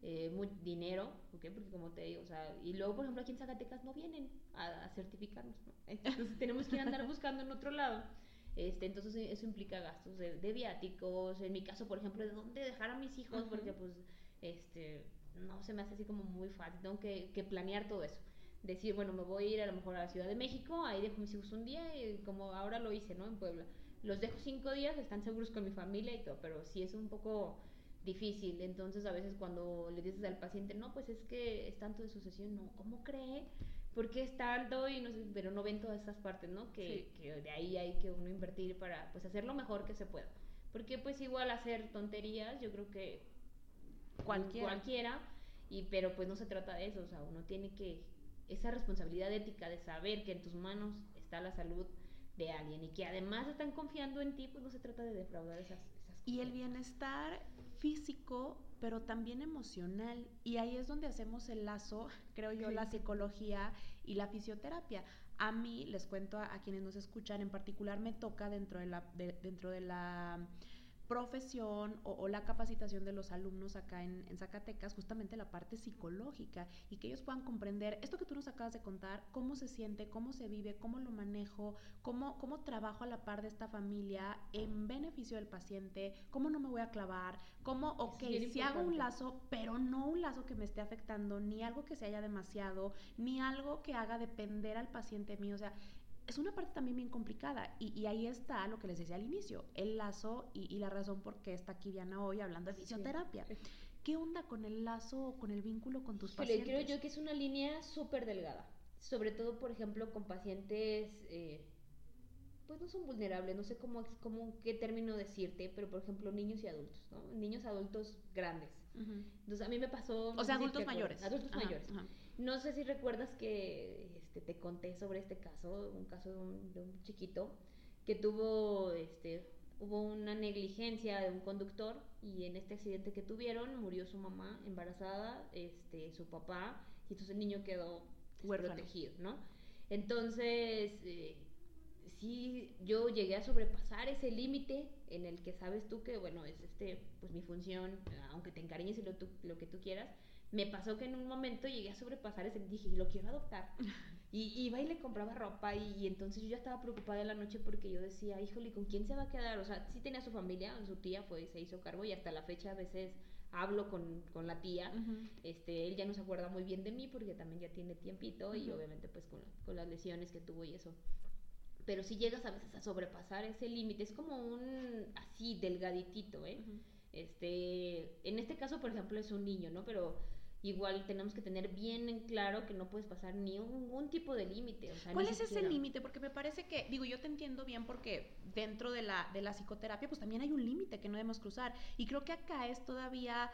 eh, dinero, Porque como te digo, o sea, y luego, por ejemplo, aquí en Zacatecas no vienen a, certificarnos, ¿no? Entonces tenemos que andar buscando en otro lado. Este, entonces eso implica gastos de, viáticos, en mi caso, por ejemplo, de dónde dejar a mis hijos, porque pues, este, no se me hace así como muy fácil, tengo que, que planear todo eso decir, bueno, me voy a ir a lo mejor a la Ciudad de México, ahí dejo mis hijos un día, y como ahora lo hice, ¿no? En Puebla. Los dejo cinco días, están seguros con mi familia y todo, pero sí es un poco difícil. Entonces, a veces cuando le dices al paciente, no, pues es que es tanto de sucesión, no, ¿cómo cree? ¿Por qué es tanto? Y no sé, pero no ven todas esas partes, ¿no? Que, que de ahí hay que uno invertir para, pues, hacer lo mejor que se pueda. Porque, pues, igual hacer tonterías, yo creo que cualquiera. cualquiera y, pero, pues, no se trata de eso, o sea, uno tiene que esa responsabilidad ética de saber que en tus manos está la salud de alguien y que además están confiando en ti, pues no se trata de defraudar esas, esas cosas. Y el bienestar físico, pero también emocional. Y ahí es donde hacemos el lazo, creo yo, la psicología y la fisioterapia. A mí, les cuento a, quienes nos escuchan, en particular me toca dentro de la, dentro de la profesión o, la capacitación de los alumnos acá en, Zacatecas, justamente la parte psicológica y que ellos puedan comprender esto que tú nos acabas de contar, cómo se siente, cómo se vive, cómo lo manejo, cómo, cómo trabajo a la par de esta familia en beneficio del paciente, cómo no me voy a clavar, cómo, ok, si hago un lazo, pero no un lazo que me esté afectando, ni algo que se haya demasiado, ni algo que haga depender al paciente mío, o sea, es una parte también bien complicada y, ahí está lo que les decía al inicio, el lazo y, la razón por qué está aquí Diana hoy hablando de fisioterapia. ¿Qué onda con el lazo o con el vínculo con tus pacientes? Creo yo que es una línea súper delgada, sobre todo, por ejemplo, con pacientes, eh, pues no son vulnerables, no sé cómo, cómo, qué término decirte, pero por ejemplo, niños y adultos, ¿no? Niños adultos grandes. Entonces, a mí me pasó... O sea, adultos mayores. Adultos mayores. No sé si recuerdas que este, te conté sobre este caso, un caso de un, chiquito que tuvo, este, hubo una negligencia de un conductor y en este accidente que tuvieron murió su mamá embarazada, este, su papá y entonces el niño quedó protegido, ¿no? Entonces, eh, sí, yo llegué a sobrepasar ese límite en el que sabes tú que, bueno, es este, pues mi función, aunque te encariñes y lo, lo que tú quieras, me pasó que en un momento llegué a sobrepasar ese, dije, lo quiero adoptar. Y iba y le compraba ropa y, entonces yo ya estaba preocupada en la noche porque yo decía, híjole, ¿con quién se va a quedar? O sea, sí tenía su familia, su tía fue, se hizo cargo y hasta la fecha a veces hablo con, con la tía. este, él ya no se acuerda muy bien de mí porque también ya tiene tiempito y obviamente pues con, con, las lesiones que tuvo y eso. Pero si llegas a veces a sobrepasar ese límite, es como un así delgaditito, ¿eh? Este, en este caso, por ejemplo, es un niño, ¿no? Pero igual tenemos que tener bien en claro que no puedes pasar ni ningún tipo de límite. ¿Cuál es ese límite? Porque me parece que, digo, yo te entiendo bien porque dentro de la, de la psicoterapia pues también hay un límite que no debemos cruzar. Y creo que acá es todavía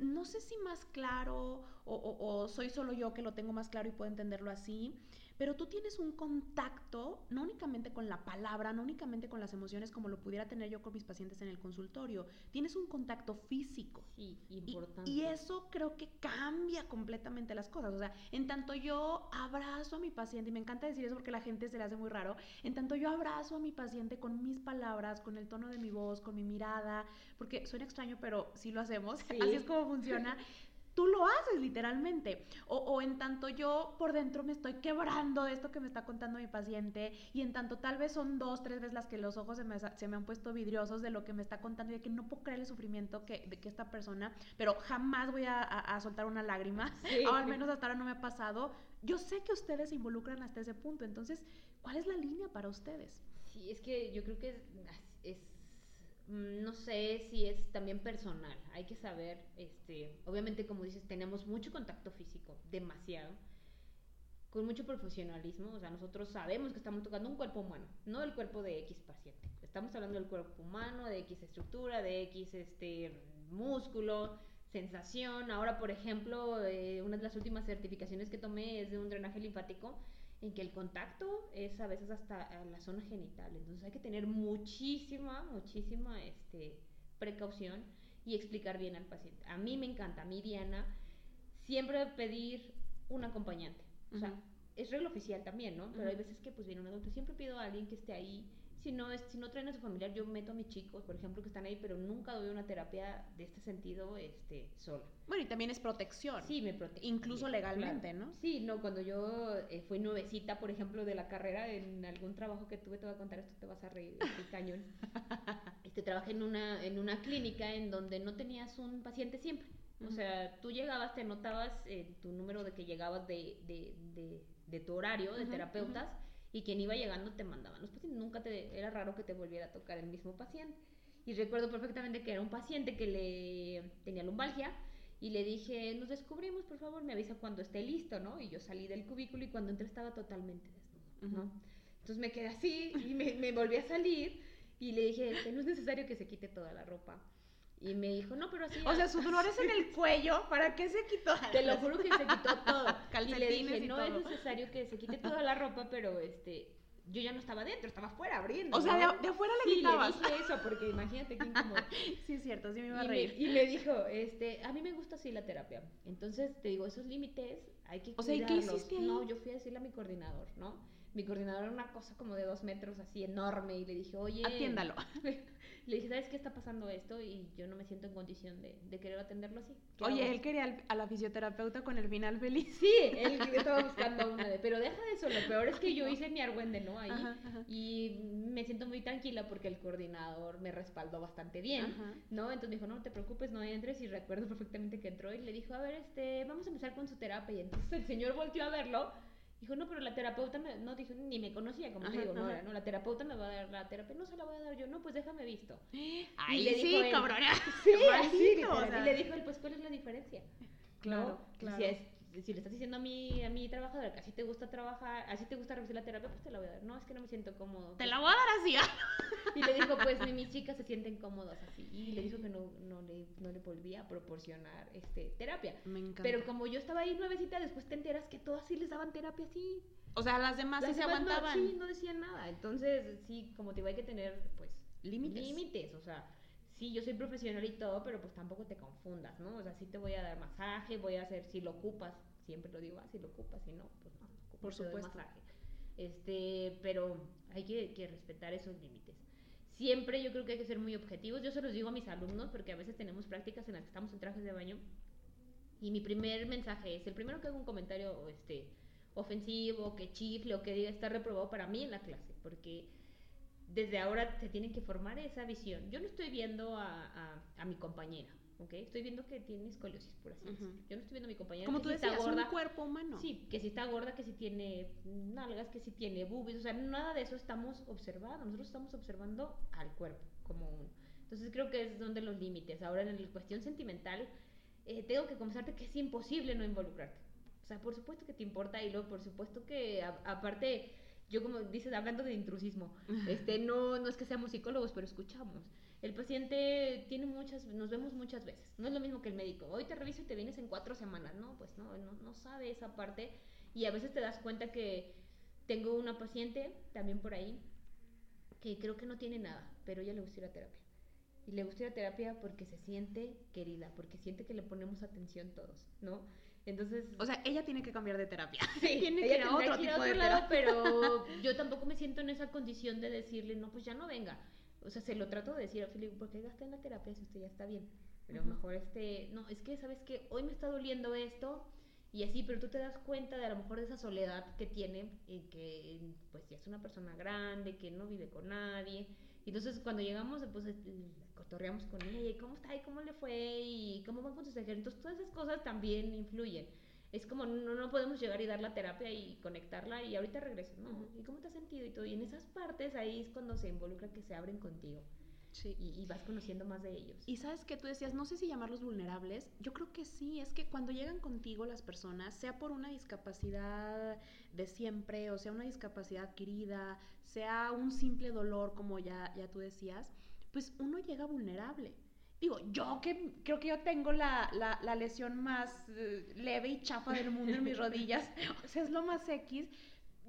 no sé si más claro o, o, soy solo yo que lo tengo más claro y puedo entenderlo así, pero tú tienes un contacto, no únicamente con la palabra, no únicamente con las emociones como lo pudiera tener yo con mis pacientes en el consultorio, tienes un contacto físico. Sí, importante. Y, eso creo que cambia completamente las cosas. O sea, en tanto yo abrazo a mi paciente, y me encanta decir eso porque la gente se le hace muy raro, en tanto yo abrazo a mi paciente con mis palabras, con el tono de mi voz, con mi mirada, porque suena extraño, pero sí lo hacemos, así es como funciona tú lo haces literalmente. O, en tanto yo por dentro me estoy quebrando de esto que me está contando mi paciente y en tanto tal vez son dos, tres veces las que los ojos se me, se me han puesto vidriosos de lo que me está contando y de que no puedo creer el sufrimiento que, de que esta persona, pero jamás voy a, soltar una lágrima, o al menos hasta ahora no me ha pasado. Yo sé que ustedes se involucran hasta ese punto, entonces, ¿cuál es la línea para ustedes? Sí, es que yo creo que es Mm, no sé si es también personal. Hay que saber, este, obviamente como dices, tenemos mucho contacto físico, demasiado, con mucho profesionalismo. O sea, nosotros sabemos que estamos tocando un cuerpo humano, no el cuerpo de X paciente. Estamos hablando del cuerpo humano, de X estructura, de X este, músculo, sensación. Ahora, por ejemplo, eh, una de las últimas certificaciones que tomé es de un drenaje linfático en que el contacto es a veces hasta la zona genital. Entonces hay que tener muchísima, muchísima este, precaución y explicar bien al paciente. A mí me encanta, a mí Diana, siempre pedir un acompañante. O sea, es regla oficial también, ¿no? Pero hay veces que pues viene un adulto, siempre pido a alguien que esté ahí si no, si no traen a su familiar, yo meto a mis chicos, por ejemplo, que están ahí, pero nunca doy una terapia de este sentido este, sola. Bueno, y también es protección. Sí, me protege. Incluso legalmente, ¿no? Sí, no, cuando yo eh, fui nuevecita, por ejemplo, de la carrera, en algún trabajo que tuve, te voy a contar esto, te vas a reír, este cañón. este, trabajé en una, en una clínica en donde no tenías un paciente siempre. O sea, tú llegabas, te anotabas eh, tu número de que llegabas de, de, de, de tu horario de terapeutas y quien iba llegando te mandaban los pacientes. Nunca te, era raro que te volviera a tocar el mismo paciente. Y recuerdo perfectamente que era un paciente que le tenía lumbalgia y le dije, nos descubrimos, por favor, me avisa cuando esté listo, ¿no? Y yo salí del cubículo y cuando entré estaba totalmente desnudo, ¿no? Entonces me quedé así y me, me volví a salir y le dije, no es necesario que se quite toda la ropa. Y me dijo, no, pero así. O sea, su dolor es en el cuello. ¿Para qué se quitó? Te lo juro que se quitó todo. y le dije, no es necesario que se quite toda la ropa, pero este. Yo ya no estaba dentro, estaba afuera abriendo. O sea, de, afuera le sí, le dije eso, porque imagínate que incómodo. sí, es cierto, sí me iba a reír. y me dijo, este, a mí me gusta así la terapia. Entonces, te digo, esos límites hay que O sea, ¿y qué hiciste ahí? No, yo fui a decirle a mi coordinador, ¿no? Mi coordinador era una cosa como de dos metros, así enorme, y le dije, oye... Atiéndalo. le dije, ¿sabes qué está pasando esto? Y yo no me siento en condición de, de querer atenderlo así. Oye, él quería a la fisioterapeuta con el final feliz. Sí, él estaba buscando una de, pero deja de eso, lo peor es que yo hice mi argüende, ¿no? Ahí, y me siento muy tranquila porque el coordinador me respaldó bastante bien, ¿no? Entonces me dijo, no te preocupes, no entres, y recuerdo perfectamente que entró y le dijo, a ver, este, vamos a empezar con su terapia, y entonces el señor volteó a verlo, Dijo, no, pero la terapeuta me, no dijo, ni me conocía, como te digo, no, no, la terapeuta me va a dar la terapia, no se la voy a dar yo, no, pues déjame visto. Ay, le sí, dijo cabrona. Sí, así, y le dijo él, pues, ¿cuál es la diferencia? Claro, claro. Si es si le estás diciendo a mi, a mi trabajadora que así te gusta trabajar, así te gusta recibir la terapia, pues te la voy a dar. No, es que no me siento cómodo. Te la voy a dar así. y le dijo, pues ni mis chicas se sienten cómodas así. Y le dijo que no, no, le, no le volvía a proporcionar este, terapia. Me encanta. Pero como yo estaba ahí nuevecita, después te enteras que todas sí les daban terapia así. O sea, las demás sí se aguantaban. No, sí, no decían nada. Entonces, sí, como te digo, hay que tener, pues, límites. Límites, o sea sí, yo soy profesional y todo, pero pues tampoco te confundas, ¿no? O sea, sí te voy a dar masaje, voy a hacer, si lo ocupas, siempre lo digo, ah, si lo ocupas, si no, pues no, por supuesto. Masaje. Este, pero hay que, que respetar esos límites. Siempre yo creo que hay que ser muy objetivos. Yo se los digo a mis alumnos porque a veces tenemos prácticas en las que estamos en trajes de baño y mi primer mensaje es, el primero que hago un comentario este, ofensivo, que chifle o que diga está reprobado para mí en la clase, porque desde ahora se tiene que formar esa visión. Yo no estoy viendo a, a, mi compañera, ¿ok? Estoy viendo que tiene escoliosis, por así decirlo. Yo no estoy viendo a mi compañera Como tú decías, está gorda. un cuerpo humano. Sí, que si está gorda, que si tiene nalgas, que si tiene boobies, o sea, nada de eso estamos observando. Nosotros estamos observando al cuerpo como uno. Entonces creo que es donde los límites. Ahora en la cuestión sentimental, eh, tengo que confesarte que es imposible no involucrarte. O sea, por supuesto que te importa y luego por supuesto que aparte yo como dices, hablando de intrusismo, este, no, no es que seamos psicólogos, pero escuchamos. El paciente tiene muchas, nos vemos muchas veces. No es lo mismo que el médico. Hoy te reviso y te vienes en cuatro semanas. No, pues no, no, no sabe esa parte. Y a veces te das cuenta que tengo una paciente también por ahí que creo que no tiene nada, pero ella le gusta ir a terapia. Y le gusta ir a terapia porque se siente querida, porque siente que le ponemos atención todos, ¿no? Entonces, o sea, ella tiene que cambiar de terapia. Sí, tiene que ir a otro tipo de lado, pero yo tampoco me siento en esa condición de decirle, no, pues ya no venga. O sea, se lo trato de decir a Felipe, ¿por qué gasté en la terapia si usted ya está bien? Pero mejor este, no, es que sabes que hoy me está doliendo esto y así, pero tú te das cuenta de a lo mejor de esa soledad que tiene y que pues ya es una persona grande, que no vive con nadie. Entonces cuando llegamos, pues cotorreamos con ella, y cómo está, y cómo le fue, y cómo van con sus ejércitos, todas esas cosas también influyen. Es como no, no podemos llegar y dar la terapia y conectarla y ahorita regreso, ¿no? ¿Y cómo te has sentido? Y todo. Y en esas partes ahí es cuando se involucra que se abren contigo. Sí. Y, vas conociendo más de ellos. Y sabes que tú decías, no sé si llamarlos vulnerables, yo creo que sí, es que cuando llegan contigo las personas, sea por una discapacidad de siempre, o sea una discapacidad adquirida, sea un simple dolor, como ya, ya tú decías, pues uno llega vulnerable. digo, yo que creo que yo tengo la, la, la lesión más eh, leve y chafa del mundo en mis rodillas, o sea, es lo más X,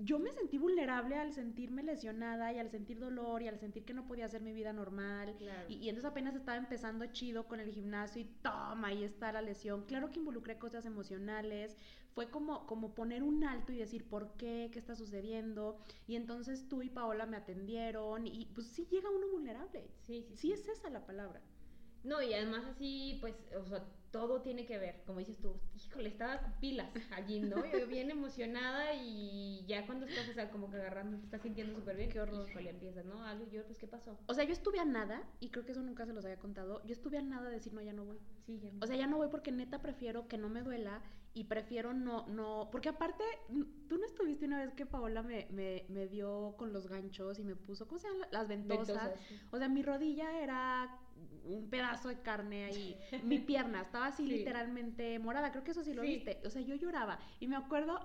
yo me sentí vulnerable al sentirme lesionada y al sentir dolor y al sentir que no podía hacer mi vida normal. Y, y, entonces apenas estaba empezando chido con el gimnasio y toma, ahí está la lesión. Claro que involucré cosas emocionales. Fue como, como poner un alto y decir por qué, qué está sucediendo. Y entonces tú y Paola me atendieron y pues sí llega uno vulnerable. Sí, sí, sí. es esa la palabra. No, y además así, pues, o sea, todo tiene que ver, como dices tú, híjole, estaba con pilas allí, ¿no? Yo bien emocionada y ya cuando estás, o sea, como que agarrando, te estás sintiendo súper bien, qué horror, híjole, empiezas, ¿no? Algo, yo, pues, ¿qué pasó? O sea, yo estuve a nada, y creo que eso nunca se los había contado, yo estuve a nada de decir, no, ya no voy. Sí, ya no. O sea, ya no voy porque neta prefiero que no me duela y prefiero no, no, porque aparte, tú no estuviste una vez que Paola me, me, me dio con los ganchos y me puso, ¿cómo se llaman? Las ventosas. O sea, mi rodilla era un pedazo de carne ahí, mi pierna estaba así literalmente morada, creo que eso sí lo viste, o sea, yo lloraba y me acuerdo,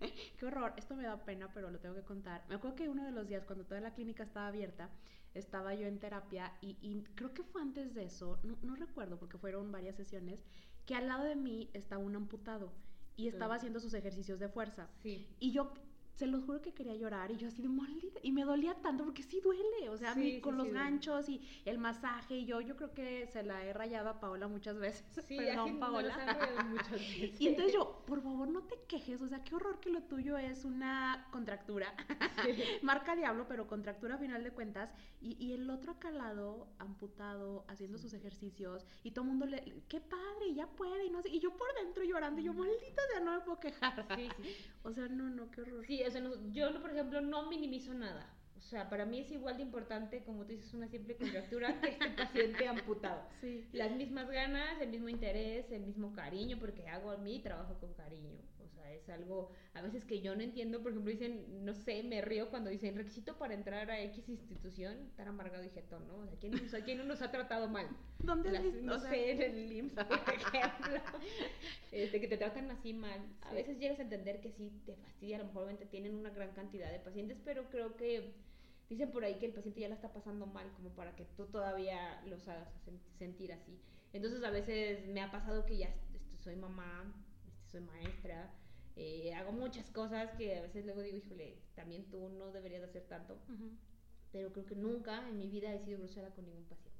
qué horror, esto me da pena, pero lo tengo que contar, me acuerdo que uno de los días cuando toda la clínica estaba abierta, estaba yo en terapia y, creo que fue antes de eso, no, no, recuerdo porque fueron varias sesiones, que al lado de mí estaba un amputado y estaba haciendo sus ejercicios de fuerza. Sí. Y yo se los juro que quería llorar y yo así de maldita y me dolía tanto porque sí duele, o sea, a mí con los ganchos y el masaje y yo yo creo que se la he rayado a Paola muchas veces. Sí, Perdón, Paola. muchas veces. y entonces yo, por favor, no te quejes, o sea, qué horror que lo tuyo es una contractura. Marca diablo, pero contractura a final de cuentas y, y el otro acá al lado amputado haciendo sus ejercicios y todo el mundo le qué padre, ya puede y no sé, y yo por dentro llorando y yo maldita sea, no me puedo quejar. Sí, sí. o sea, no, no, qué horror. Sí, yo, por ejemplo, no minimizo nada. O sea, para mí es igual de importante, como tú dices, una simple contractura que este paciente amputado. Sí. Las mismas ganas, el mismo interés, el mismo cariño, porque hago mi trabajo con cariño. O sea, es algo a veces que yo no entiendo. Por ejemplo, dicen, no sé, me río cuando dicen requisito para entrar a X institución, estar amargado y jetón, ¿no? O sea, ¿quién, ¿quién no nos ha tratado mal? ¿Dónde Las, No sé, en el IMSS, por ejemplo. este, que te tratan así mal. A veces llegas a entender que sí te fastidia, a lo mejor tienen una gran cantidad de pacientes, pero creo que Dicen por ahí que el paciente ya la está pasando mal, como para que tú todavía los hagas sentir así. Entonces a veces me ha pasado que ya este, soy mamá, este, soy maestra, eh, hago muchas cosas que a veces luego digo, híjole, también tú no deberías hacer tanto. Pero creo que nunca en mi vida he sido grosera con ningún paciente.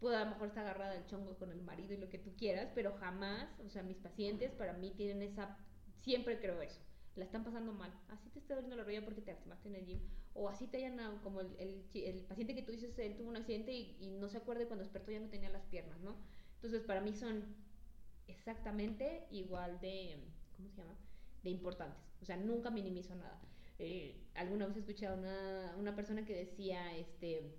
Puedo a lo mejor estar agarrada del chongo con el marido y lo que tú quieras, pero jamás, o sea, mis pacientes para mí tienen esa, siempre creo eso la están pasando mal. Así te está doliendo la rodilla porque te lastimaste en el gym. O así te hayan, como el, el, paciente que tú dices, él tuvo un accidente y, no se acuerde cuando despertó ya no tenía las piernas, ¿no? Entonces, para mí son exactamente igual de, ¿cómo se llama? De importantes. O sea, nunca minimizo nada. Eh, alguna vez escuché a una, una persona que decía, este,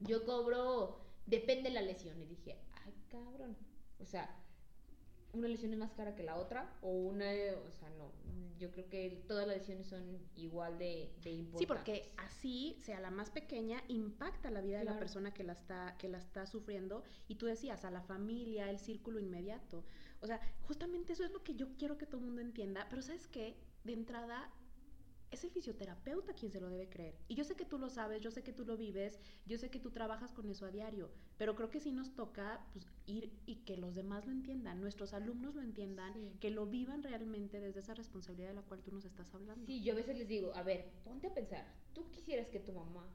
yo cobro, depende de la lesión. Y dije, ay, cabrón. O sea, una lesión es más cara que la otra o una, o sea, no, yo creo que todas las lesiones son igual de, de importantes. Sí, porque así, sea la más pequeña, impacta la vida de la persona que la, está, que la está sufriendo y tú decías, a la familia, el círculo inmediato. O sea, justamente eso es lo que yo quiero que todo el mundo entienda, pero ¿sabes qué? De entrada, es el fisioterapeuta quien se lo debe creer. Y yo sé que tú lo sabes, yo sé que tú lo vives, yo sé que tú trabajas con eso a diario, pero creo que sí nos toca pues, ir y que los demás lo entiendan, nuestros alumnos lo entiendan, que lo vivan realmente desde esa responsabilidad de la cual tú nos estás hablando. Sí, yo a veces les digo, a ver, ponte a pensar, tú quisieras que tu mamá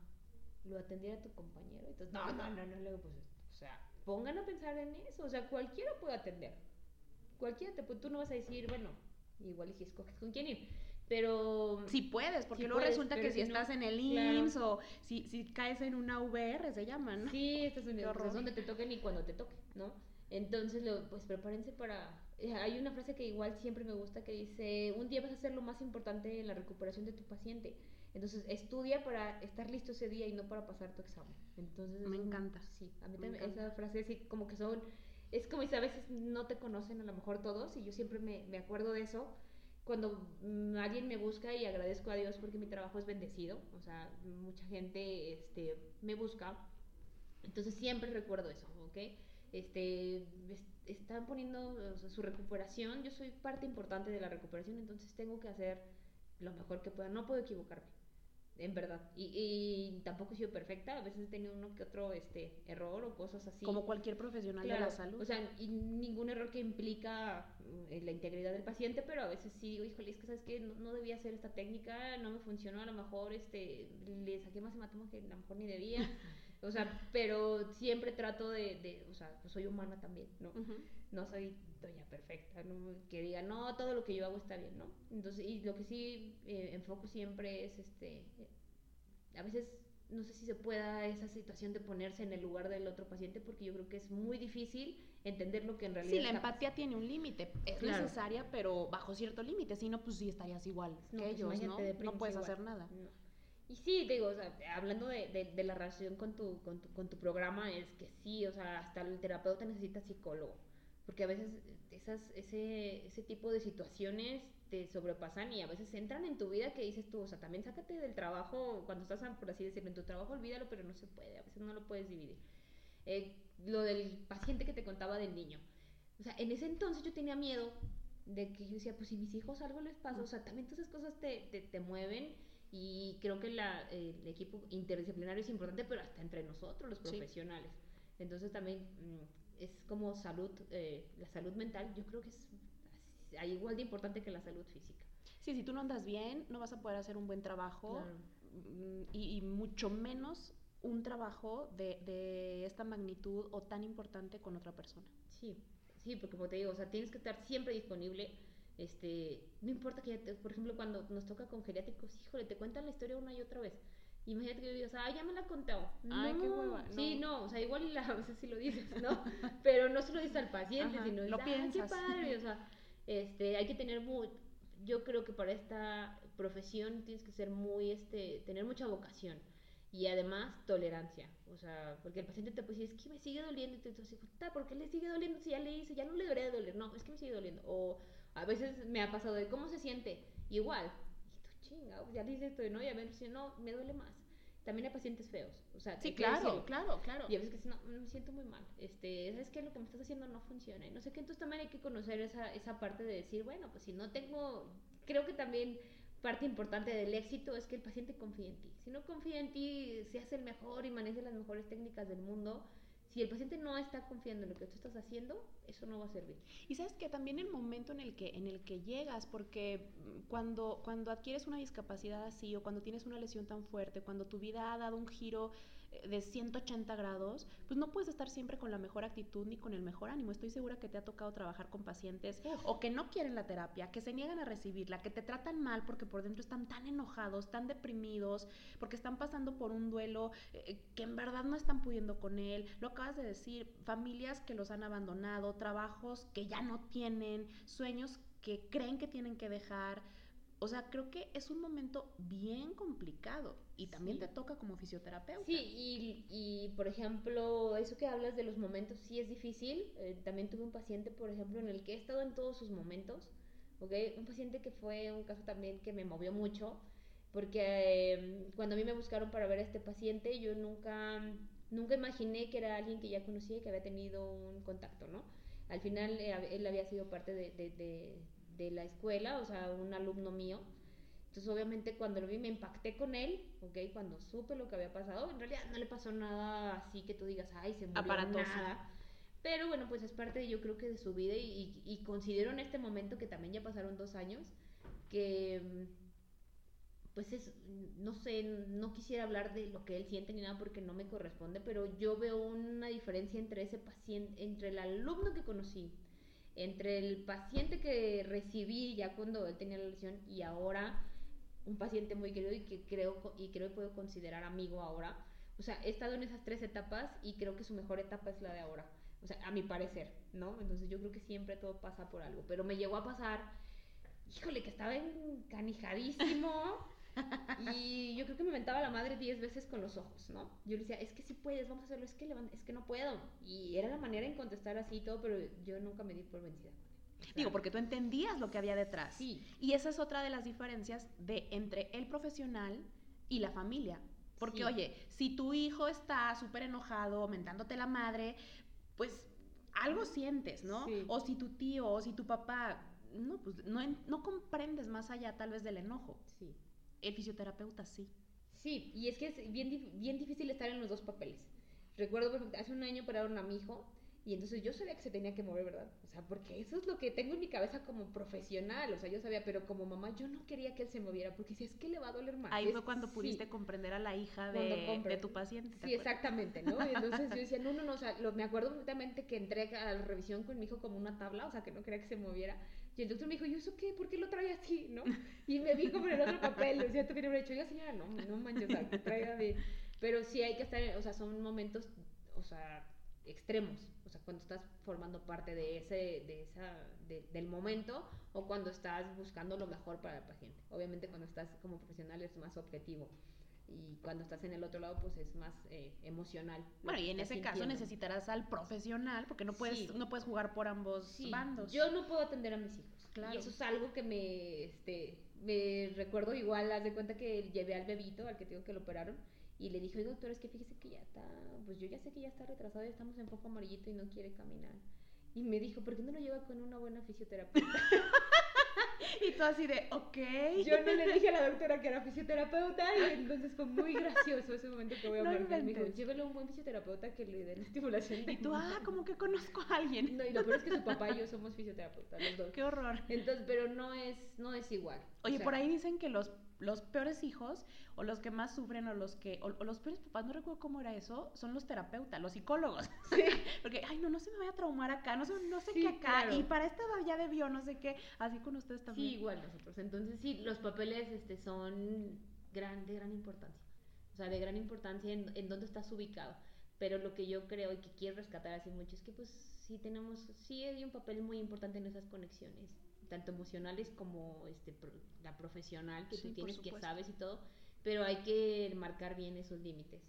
lo atendiera a tu compañero, entonces, no, no, no, no, luego pues, o sea, pongan a pensar en eso, o sea, cualquiera puede atender, cualquiera te tú no vas a decir, bueno, igual y si escoges con quién ir pero... Si puedes, porque luego resulta que si, estás en el IMSS o si, si caes en una VR, se llaman, ¿no? Sí, estás en el es donde te toquen y cuando te toque, ¿no? Entonces, lo, pues prepárense para... Eh, hay una frase que igual siempre me gusta que dice, un día vas a hacer lo más importante en la recuperación de tu paciente. Entonces, estudia para estar listo ese día y no para pasar tu examen. Entonces, me encanta. Sí, a mí también esa frase sí como que son... Es como si a veces no te conocen a lo mejor todos y yo siempre me, me acuerdo de eso cuando mm, alguien me busca y agradezco a Dios porque mi trabajo es bendecido, o sea, mucha gente este, me busca, entonces siempre recuerdo eso, ¿ok? Este, están poniendo su recuperación, yo soy parte importante de la recuperación, entonces tengo que hacer lo mejor que pueda, no puedo equivocarme. En verdad. Y, y, tampoco he sido perfecta, a veces he tenido uno que otro este, error o cosas así. Como cualquier profesional de la salud. O sea, y ningún error que implica eh, la integridad del paciente, pero a veces sí digo, híjole, es que sabes que no, debía hacer esta técnica, no me funcionó, a lo mejor este, le saqué más hematoma que a lo mejor ni debía. o sea, pero siempre trato de, de o sea, pues soy humana también, ¿no? No soy doña perfecta, ¿no? Que diga, no, todo lo que yo hago está bien, ¿no? Entonces, y lo que sí eh, enfoco siempre es, este, a veces no sé si se pueda esa situación de ponerse en el lugar del otro paciente porque yo creo que es muy difícil entender lo que en realidad Sí, la empatía tiene un límite, es necesaria, pero bajo cierto límite, si no pues sí estarías igual que pues ellos, ¿no? No puedes hacer nada. Y sí, digo, o sea, hablando de, de, la relación con tu, con tu, con tu programa, es que sí, o sea, hasta el terapeuta necesita psicólogo porque a veces esas, ese, ese tipo de situaciones te sobrepasan y a veces entran en tu vida que dices tú, o sea, también sácate del trabajo, cuando estás, por así decirlo, en tu trabajo, olvídalo, pero no se puede, a veces no lo puedes dividir. Eh, lo del paciente que te contaba del niño. O sea, en ese entonces yo tenía miedo de que yo decía, pues si mis hijos algo les pasa, o sea, también todas esas cosas te, te, te mueven y creo que la, el equipo interdisciplinario es importante, pero hasta entre nosotros, los profesionales. Entonces también mm, es como salud, eh, la salud mental, yo creo que es igual de importante que la salud física. Sí, si tú no andas bien, no vas a poder hacer un buen trabajo mm, y, mucho menos un trabajo de, de, esta magnitud o tan importante con otra persona. Sí, sí, porque como te digo, o sea, tienes que estar siempre disponible. Este, no importa que, por ejemplo, cuando nos toca con geriátricos, híjole, te cuentan la historia una y otra vez. Imagínate que digas, ah, ya me la contado. Ay, qué hueva. Sí, no, o sea, igual la, a veces sí lo dices, ¿no? Pero no se lo dices al paciente, sino lo piensas. qué padre, o sea, este, hay que tener muy, yo creo que para esta profesión tienes que ser muy, este, tener mucha vocación y además tolerancia, o sea, porque el paciente te puede decir, es que me sigue doliendo, y tú dices, ¿por qué le sigue doliendo si ya le hice, ya no le debería de doler? No, es que me sigue doliendo. O a veces me ha pasado de, ¿cómo se siente? Igual, chinga, ya dices esto, ¿no? Y a veces, no, me duele más. También hay pacientes feos, o sea, sí, claro, claro, claro. Y a veces que no, me siento muy mal, este, ¿sabes qué? Lo que me estás haciendo no funciona, y no sé qué, entonces también hay que conocer esa, esa parte de decir, bueno, pues si no tengo, creo que también parte importante del éxito es que el paciente confíe en ti. Si no confía en ti, se hace el mejor y maneja las mejores técnicas del mundo, si el paciente no está confiando en lo que tú estás haciendo, eso no va a servir. Y sabes que también el momento en el que, en el que llegas, porque cuando, cuando adquieres una discapacidad así o cuando tienes una lesión tan fuerte, cuando tu vida ha dado un giro de 180 grados, pues no puedes estar siempre con la mejor actitud ni con el mejor ánimo. Estoy segura que te ha tocado trabajar con pacientes o que no quieren la terapia, que se niegan a recibirla, que te tratan mal porque por dentro están tan enojados, tan deprimidos, porque están pasando por un duelo eh, que en verdad no están pudiendo con él. Lo acabas de decir, familias que los han abandonado, trabajos que ya no tienen, sueños que creen que tienen que dejar. O sea, creo que es un momento bien complicado y también te toca como fisioterapeuta. Sí, y, y, por ejemplo, eso que hablas de los momentos sí es difícil. Eh, también tuve un paciente, por ejemplo, en el que he estado en todos sus momentos. ¿ok? Un paciente que fue un caso también que me movió mucho, porque em, cuando a mí me buscaron para ver a este paciente, yo nunca, nunca imaginé que era alguien que ya conocía y que había tenido un contacto, ¿no? Al final eh, él había sido parte de, de de la escuela, o sea, un alumno mío. Entonces, obviamente, cuando lo vi, me impacté con él, ¿ok? Cuando supe lo que había pasado, en realidad no le pasó nada así que tú digas, ay, se murió nada. Pero bueno, pues es parte, yo creo que de su vida y, y, considero en este momento que también ya pasaron dos años, que pues es, no sé, no quisiera hablar de lo que él siente ni nada porque no me corresponde, pero yo veo una diferencia entre ese paciente, entre el alumno que conocí entre el paciente que recibí ya cuando él tenía la lesión y ahora un paciente muy querido y que creo y creo que puedo considerar amigo ahora. O sea, he estado en esas tres etapas y creo que su mejor etapa es la de ahora. O sea, a mi parecer, ¿no? Entonces yo creo que siempre todo pasa por algo. Pero me llegó a pasar, híjole, que estaba encanijadísimo. y yo creo que me mentaba la madre diez veces con los ojos, ¿no? Yo le decía, es que si puedes, vamos a hacerlo, es que, es que no puedo. Y era la manera en contestar así y todo, pero yo nunca me di por vencida. Digo, porque tú entendías lo que había detrás. Sí. Y esa es otra de las diferencias de entre el profesional y la familia. Porque, oye, si tu hijo está súper enojado, mentándote la madre, pues algo sientes, ¿no? O si tu tío o si tu papá, no, pues no, no comprendes más allá tal vez del enojo. Sí. El fisioterapeuta sí. Sí, y es que es bien, bien difícil estar en los dos papeles. Recuerdo, hace un año operaron a mi hijo y entonces yo sabía que se tenía que mover, ¿verdad? O sea, porque eso es lo que tengo en mi cabeza como profesional, o sea, yo sabía, pero como mamá yo no quería que él se moviera, porque si es que le va a doler más. Ahí fue cuando pudiste comprender a la hija de, de tu paciente. Sí, exactamente, ¿no? Y entonces yo decía, no, no, no, o sea, lo, me acuerdo perfectamente que entré a la revisión con mi hijo como una tabla, o sea, que no quería que se moviera. Y el doctor me dijo, ¿y eso qué? ¿Por qué lo trae así? ¿No? Y me vi como en el otro papel, le decía, tú que haber hecho, yo señora, no, no manches, o sea, traiga de... Pero sí hay que estar, o sea, son momentos, o sea, extremos o sea, cuando estás formando parte de ese, de esa, del momento o cuando estás buscando lo mejor para el paciente. Obviamente cuando estás como profesional es más objetivo y cuando estás en el otro lado pues es más eh, emocional. Bueno, y en ese caso necesitarás al profesional porque no puedes, no puedes jugar por ambos bandos. Yo no puedo atender a mis hijos. Claro. Y eso es algo que me, este, me recuerdo igual, haz de cuenta que llevé al bebito, al que tengo que lo operaron, y le dije, doctor, es que fíjese que ya está, pues yo ya sé que ya está retrasado, y estamos en poco amarillito y no quiere caminar. Y me dijo, ¿por qué no lo lleva con una buena fisioterapeuta? y tú así de, ok. Yo no le dije a la doctora que era fisioterapeuta y entonces fue muy gracioso ese momento que voy a hablar. me dijo, llévelo a un buen fisioterapeuta que le dé la estimulación. Y tú, ah, como que conozco a alguien. No, y lo peor es que su papá y yo somos fisioterapeutas, los dos. Qué horror. Entonces, pero no es, no es igual. Oye, por ahí dicen que los los peores hijos o los que más sufren o los que o, los peores papás, no recuerdo cómo era eso, son los terapeutas, los psicólogos. Sí. Porque, ay, no, no se me vaya a traumar acá, no sé, no sé qué acá, y para esta ya debió, no sé qué, así con ustedes también. Sí, igual nosotros. Entonces, sí, los papeles este, son gran, de gran importancia. O sea, de gran importancia en, en dónde estás ubicado. Pero lo que yo creo y que quiero rescatar así mucho es que, pues, sí tenemos, sí hay un papel muy importante en esas conexiones tanto emocionales como este, la profesional que tú tienes, que sabes y todo, pero hay que marcar bien esos límites.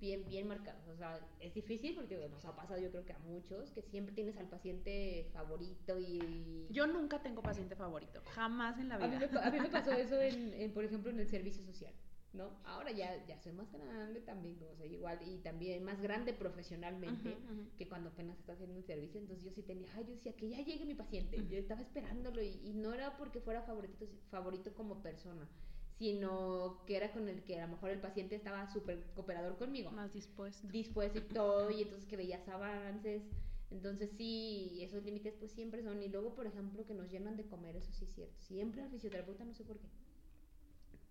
Bien, bien marcados. O sea, es difícil porque nos ha pasado yo creo que a muchos, que siempre tienes al paciente favorito y... Yo nunca tengo paciente favorito, jamás en la vida. A mí me, pasó eso, en, por ejemplo, en el servicio social. ¿No? Ahora ya, ya soy más grande también, o sea, igual, y también más grande profesionalmente que cuando apenas estás haciendo un servicio, entonces yo sí tenía, ay, yo decía que ya llegue mi paciente, yo estaba esperándolo y, no era porque fuera favorito, favorito como persona, sino que era con el que a lo mejor el paciente estaba súper cooperador conmigo. Más dispuesto. Dispuesto y todo, y entonces que veías avances. Entonces sí, esos límites pues siempre son. Y luego, por ejemplo, que nos llenan de comer, eso sí es cierto. Siempre al fisioterapeuta, no sé por qué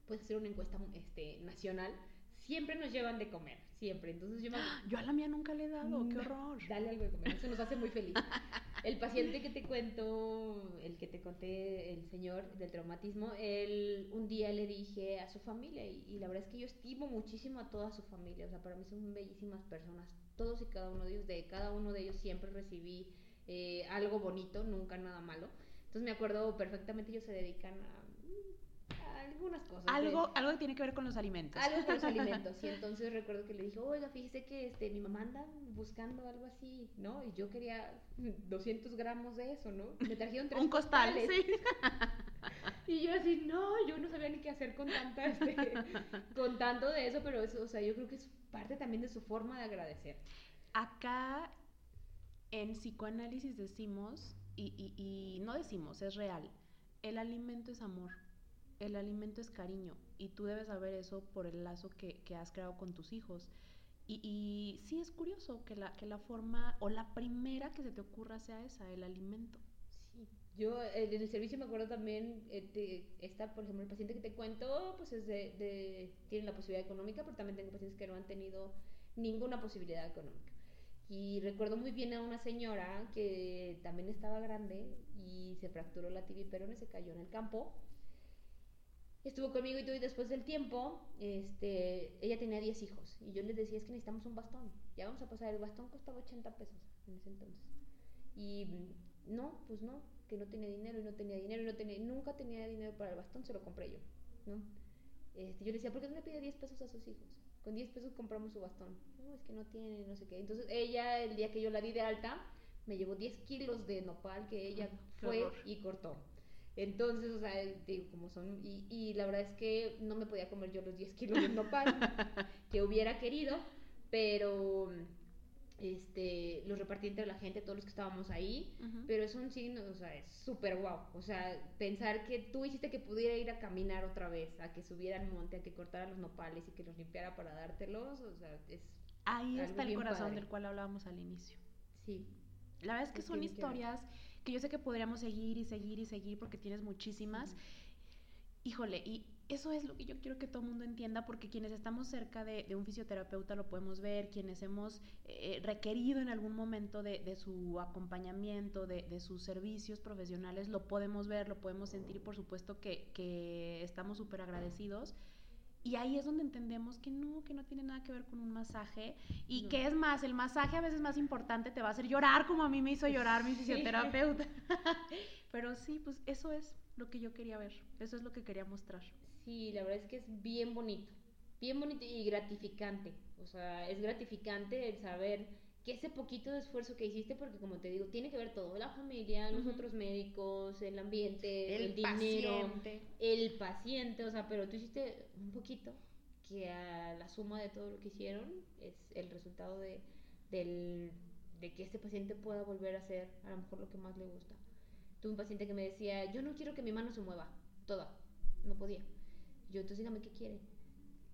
puedes hacer una encuesta este, nacional, siempre nos llevan de comer, siempre. Entonces yo, yo a la mía nunca le he dado, qué horror. Dale algo de comer, eso nos hace muy feliz. El paciente que te cuento, el que te conté, el señor del traumatismo, él un día le dije a su familia, y, la verdad es que yo estimo muchísimo a toda su familia, o sea, para mí son bellísimas personas, todos y cada uno de ellos, de cada uno de ellos siempre recibí eh, algo bonito, nunca nada malo. Entonces me acuerdo perfectamente, ellos se dedican a algunas cosas. Algo, algo que tiene que ver con los alimentos. Algo con los alimentos. Y entonces recuerdo que le dijo, oiga, fíjese que este, mi mamá anda buscando algo así, ¿no? Y yo quería 200 gramos de eso, ¿no? Me trajeron tres Un costal, sí. y yo así, no, yo no sabía ni qué hacer con tanta, este, con tanto de eso, pero eso, o sea, yo creo que es parte también de su forma de agradecer. Acá en psicoanálisis decimos, y, y, y no decimos, es real, el alimento es amor el alimento es cariño y tú debes saber eso por el lazo que, has creado con tus hijos. Y, y, sí es curioso que la, que la forma o la primera que se te ocurra sea esa, el alimento. Sí. Yo eh, en el servicio me acuerdo también, eh, está, por ejemplo, el paciente que te cuento, pues es de, tiene la posibilidad económica, pero también tengo pacientes que no han tenido ninguna posibilidad económica. Y recuerdo muy bien a una señora que también estaba grande y se fracturó la tibia y se cayó en el campo estuvo conmigo y todo y después del tiempo, este, ella tenía 10 hijos y yo les decía es que necesitamos un bastón, ya vamos a pasar, el bastón costaba 80 pesos en ese entonces. Y mm, no, pues no, que no tenía dinero y no tenía dinero y no tenía, nunca tenía dinero para el bastón, se lo compré yo, ¿no? Este, yo le decía, ¿por qué no le pide 10 pesos a sus hijos? Con 10 pesos compramos su bastón. No, es que no tiene, no sé qué. Entonces ella, el día que yo la di de alta, me llevó 10 kilos de nopal que ella fue y cortó. Entonces, o sea, digo, como son, y, y, la verdad es que no me podía comer yo los 10 kilos de nopal que hubiera querido, pero este, los repartí entre la gente, todos los que estábamos ahí, pero es un signo, o sea, es súper guau, o sea, pensar que tú hiciste que pudiera ir a caminar otra vez, a que subiera al monte, a que cortara los nopales y que los limpiara para dártelos, o sea, es... Ahí está el corazón del cual hablábamos al inicio. Sí. La verdad es que son historias que yo sé que podríamos seguir y seguir y seguir porque tienes muchísimas. Híjole, y eso es lo que yo quiero que todo el mundo entienda, porque quienes estamos cerca de, un fisioterapeuta lo podemos ver, quienes hemos eh, requerido en algún momento de, su acompañamiento, de, sus servicios profesionales, lo podemos ver, lo podemos sentir, por supuesto que, estamos súper agradecidos. Y ahí es donde entendemos que no, que no tiene nada que ver con un masaje y que es más, el masaje a veces más importante te va a hacer llorar como a mí me hizo llorar mi fisioterapeuta. Pero sí, pues eso es lo que yo quería ver, eso es lo que quería mostrar. Sí, la verdad es que es bien bonito, bien bonito y gratificante. O sea, es gratificante el saber que ese poquito de esfuerzo que hiciste, porque como te digo, tiene que ver todo, la familia, los otros médicos, el ambiente, el, dinero, el paciente, o sea, pero tú hiciste un poquito que a la suma de todo lo que hicieron es el resultado de, del, de que este paciente pueda volver a hacer a lo mejor lo que más le gusta. Tuve un paciente que me decía, yo no quiero que mi mano se mueva, toda, no podía. Yo, entonces dígame qué quiere.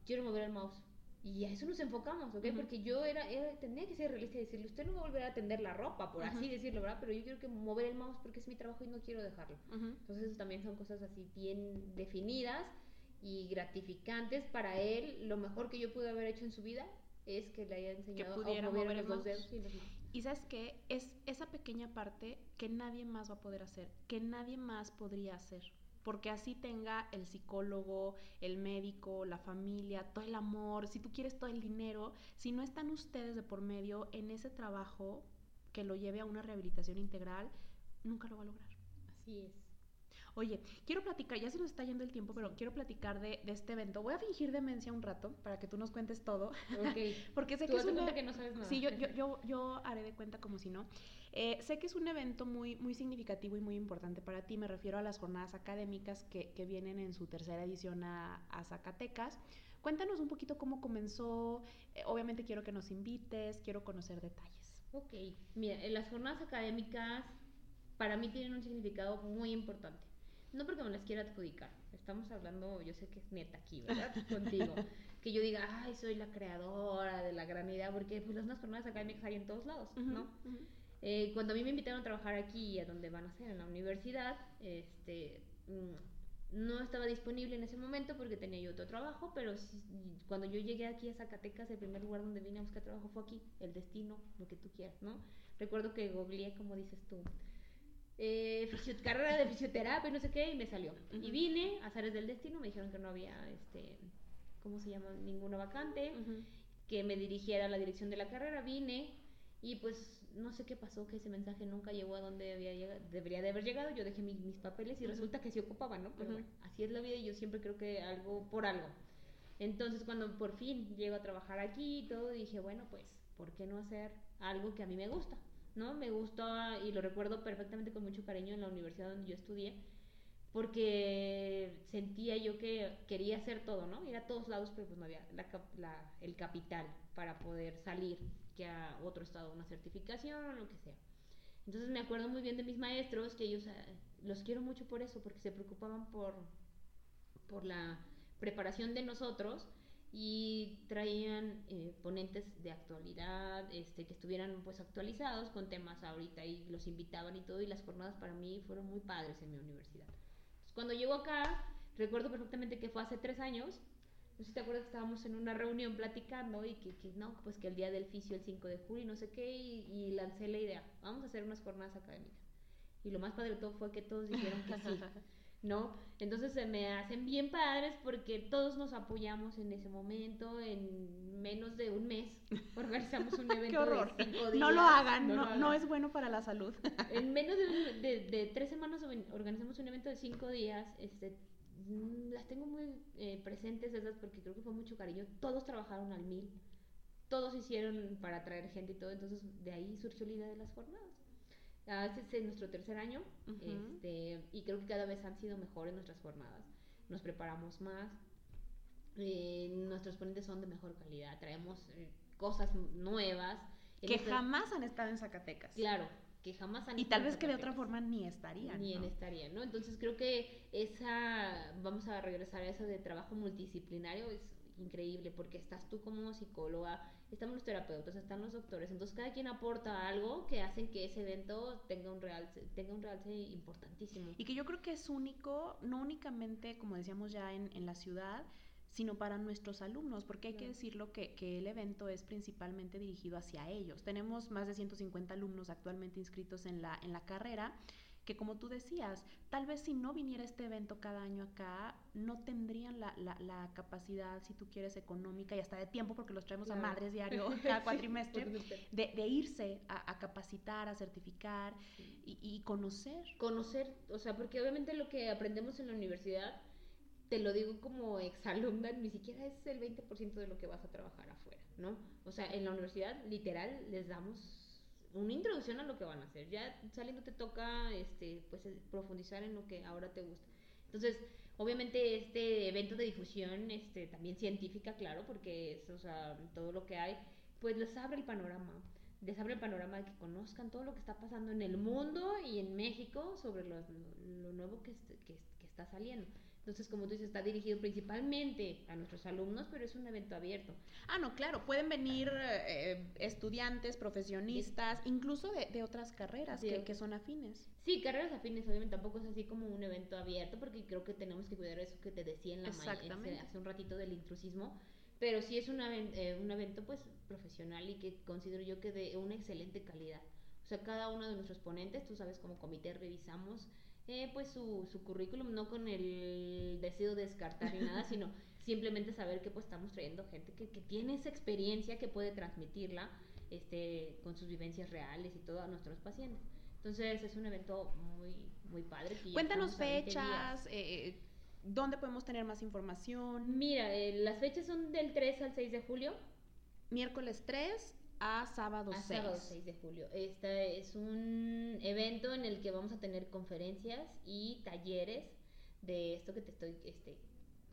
Quiero mover el mouse. Y a eso nos enfocamos, ¿ok? Porque yo era, era, tenía que ser realista y decirle, usted no va a volver a tender la ropa, por así decirlo, ¿verdad? Pero yo quiero que mover el mouse porque es mi trabajo y no quiero dejarlo. Entonces también son cosas así bien definidas y gratificantes para él. Lo mejor que yo pude haber hecho en su vida es que le haya enseñado a mover los dos dedos. Y, y sabes qué, es esa pequeña parte que nadie más va a poder hacer, que nadie más podría hacer porque así tenga el psicólogo, el médico, la familia, todo el amor, si tú quieres todo el dinero, si no están ustedes de por medio en ese trabajo que lo lleve a una rehabilitación integral, nunca lo va a lograr. Así es. Oye, quiero platicar, ya se nos está yendo el tiempo, pero quiero platicar de, este evento. Voy a fingir demencia un rato para que tú nos cuentes todo. Ok. Porque sé que es una... que no sabes nada. Sí, yo, yo, yo, yo haré de cuenta como si no. Eh, sé que es un evento muy, muy significativo y muy importante para ti. Me refiero a las jornadas académicas que, que vienen en su tercera edición a, a Zacatecas. Cuéntanos un poquito cómo comenzó. Eh, obviamente quiero que nos invites, quiero conocer detalles. Ok, mira, las jornadas académicas para mí tienen un significado muy importante. No porque me las quiera adjudicar, estamos hablando, yo sé que es neta aquí, ¿verdad? Contigo. Que yo diga, ay, soy la creadora de la gran idea, porque pues las jornadas académicas hay en todos lados, ¿no? Eh, cuando a mí me invitaron a trabajar aquí, a donde van a ser, en la universidad, este, mm, no estaba disponible en ese momento porque tenía yo otro trabajo, pero cuando yo llegué aquí a Zacatecas, el primer lugar donde vine a buscar trabajo fue aquí, el destino, lo que tú quieras, ¿no? Recuerdo que googleé, como dices tú, eh, carrera de fisioterapia, no sé qué, y me salió. Y vine, a Zares del Destino, me dijeron que no había, este, ¿cómo se llama? Ninguna vacante, que me dirigiera a la dirección de la carrera, vine, y pues no sé qué pasó, que ese mensaje nunca llegó a donde había debería de haber llegado. Yo dejé mis, papeles y resulta que se ocupaban, ¿no? Pero bueno, así es la vida y yo siempre creo que algo por algo. Entonces, cuando por fin llego a trabajar aquí y todo, dije, bueno, pues, ¿por qué no hacer algo que a mí me gusta? ¿No? Me gustó y lo recuerdo perfectamente con mucho cariño en la universidad donde yo estudié, porque sentía yo que quería hacer todo, ¿no? Ir a todos lados, pero pues no había el capital para poder salir que a otro estado una certificación o lo que sea. Entonces me acuerdo muy bien de mis maestros, que ellos eh, los quiero mucho por eso, porque se preocupaban por, por la preparación de nosotros y traían eh, ponentes de actualidad, este, que estuvieran pues actualizados con temas ahorita y los invitaban y todo y las jornadas para mí fueron muy padres en mi universidad. cuando llego acá, recuerdo perfectamente que fue hace tres años no sé si te acuerdas que estábamos en una reunión platicando y que, que, no, pues que el día del fisio el 5 de julio y no sé qué, y, lancé la idea, vamos a hacer unas jornadas académicas. Y lo más padre de todo fue que todos dijeron que sí, ¿no? Entonces se me hacen bien padres porque todos nos apoyamos en ese momento, en menos de un mes organizamos un evento Qué horror. de cinco días. No lo hagan, no, no, es bueno para la salud. en menos de, de, de tres semanas organizamos un evento de cinco días, este Mm, las tengo muy eh, presentes esas porque creo que fue mucho cariño. Todos trabajaron al mil, todos hicieron para traer gente y todo, entonces de ahí surgió la idea de las jornadas. Ah, este es nuestro tercer año este, y creo que cada vez han sido mejores nuestras jornadas. Nos preparamos más, eh, nuestros ponentes son de mejor calidad, traemos eh, cosas nuevas que jamás han estado en Zacatecas. Claro, que jamás han Y tal vez que de otra forma ni estarían. Ni en estarían, ¿no? Entonces creo que esa, vamos a regresar a eso de trabajo multidisciplinario, es increíble porque estás tú como psicóloga, estamos los terapeutas, están los doctores, entonces cada quien aporta algo que hacen que ese evento tenga un realce, tenga un realce importantísimo. Y que yo creo que es único, no únicamente, como decíamos ya, en, en la ciudad, sino para nuestros alumnos, porque hay que decirlo que, que, el evento es principalmente dirigido hacia ellos. Tenemos más de 150 alumnos actualmente inscritos en la, en la carrera, que como tú decías, tal vez si no viniera este evento cada año acá, no tendrían la, la, la capacidad, si tú quieres, económica y hasta de tiempo, porque los traemos a madres diario cada cuatrimestre, de, de, irse a, a, capacitar, a certificar y, y conocer. Conocer, o sea, porque obviamente lo que aprendemos en la universidad te lo digo como exalumna, ni siquiera es el 20% de lo que vas a trabajar afuera, ¿no? O sea, en la universidad, literal, les damos una introducción a lo que van a hacer. Ya saliendo te toca, este, pues, profundizar en lo que ahora te gusta. Entonces, obviamente este evento de difusión, este, también científica, claro, porque es, o sea, todo lo que hay, pues les abre el panorama les abre el panorama de que conozcan todo lo que está pasando en el mundo y en México sobre lo, lo, lo nuevo que, que, que, está saliendo. Entonces, como tú dices, está dirigido principalmente a nuestros alumnos, pero es un evento abierto. Ah, no, claro, pueden venir eh, estudiantes, profesionistas, sí. incluso de, de, otras carreras sí. que, que, son afines. Sí, carreras afines, obviamente tampoco es así como un evento abierto, porque creo que tenemos que cuidar eso que te decía en la mañana, hace un ratito del intrusismo, pero sí es una, eh, un evento pues profesional y que considero yo que de una excelente calidad. O sea, cada uno de nuestros ponentes, tú sabes, como comité revisamos eh, pues su, su, currículum, no con el deseo de descartar ni nada, sino simplemente saber que pues estamos trayendo gente que, que, tiene esa experiencia, que puede transmitirla este, con sus vivencias reales y todo a nuestros pacientes. Entonces es un evento muy, muy padre. Cuéntanos fechas, eh, ¿dónde podemos tener más información? Mira, eh, las fechas son del 3 al 6 de julio. Miércoles 3, a sábado a 6. sábado 6 de julio. Este es un evento en el que vamos a tener conferencias y talleres de esto que te estoy este,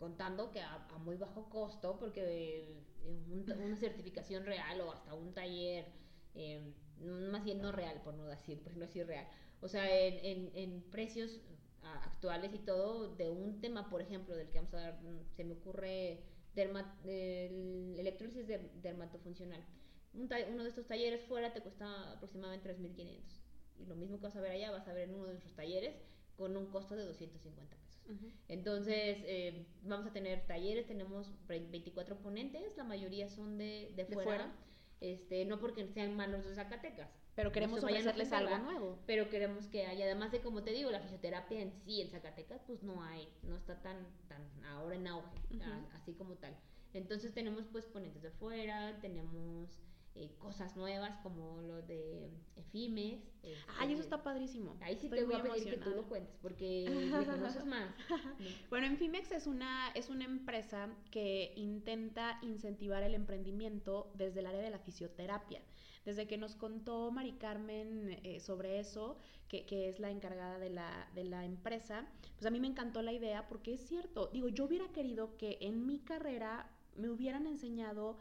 contando, que a, a muy bajo costo, porque un, una certificación real o hasta un taller, eh, más bien no real, por no decir, por no decir real. O sea, en, en, en precios actuales y todo, de un tema, por ejemplo, del que vamos a dar, se me ocurre derma, el electrólisis de, dermatofuncional un uno de estos talleres fuera te cuesta aproximadamente 3.500. Y lo mismo que vas a ver allá, vas a ver en uno de nuestros talleres con un costo de 250 pesos. Uh -huh. Entonces, eh, vamos a tener talleres, tenemos 24 ponentes, la mayoría son de, de, fuera, ¿De fuera. Este, no porque sean malos de Zacatecas. Pero queremos ofrecerles algo nuevo. Pero queremos que haya, además de como te digo, la fisioterapia en sí en Zacatecas, pues no hay, no está tan, tan ahora en auge, uh -huh. así como tal. Entonces tenemos pues ponentes de fuera, tenemos eh, cosas nuevas como lo de Efimes. Este, Ay, eso está padrísimo. Ahí sí Estoy te voy a pedir que tú lo cuentes porque me conoces más. bueno, Enfimex es una, es una empresa que intenta incentivar el emprendimiento desde el área de la fisioterapia. Desde que nos contó Mari Carmen eh, sobre eso, que, que, es la encargada de la, de la empresa, pues a mí me encantó la idea porque es cierto, digo, yo hubiera querido que en mi carrera me hubieran enseñado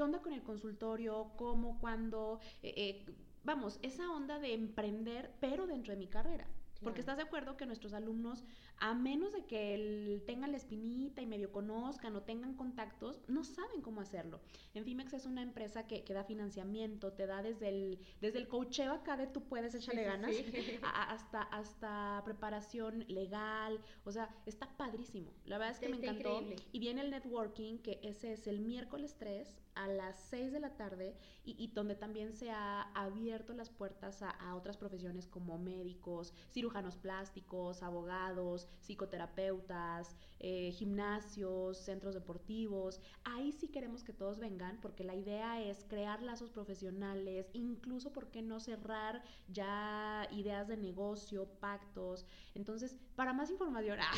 ¿Qué onda con el consultorio? ¿Cómo? ¿Cuándo? Eh, eh, vamos, esa onda de emprender, pero dentro de mi carrera. Claro. Porque estás de acuerdo que nuestros alumnos, a menos de que el, tengan la espinita y medio conozcan o tengan contactos, no saben cómo hacerlo. En Fimex es una empresa que, que da financiamiento, te da desde el, desde el coacheo acá de tú puedes echarle sí, ganas, sí, sí. A, hasta, hasta preparación legal, o sea, está padrísimo. La verdad es que me encantó. Increíble. Y viene el networking, que ese es el miércoles 3 a las 6 de la tarde y, y, donde también se ha abierto las puertas a, a, otras profesiones como médicos, cirujanos plásticos, abogados, psicoterapeutas, eh, gimnasios, centros deportivos. Ahí sí queremos que todos vengan porque la idea es crear lazos profesionales, incluso, ¿por qué no cerrar ya ideas de negocio, pactos? Entonces, para más información, ah,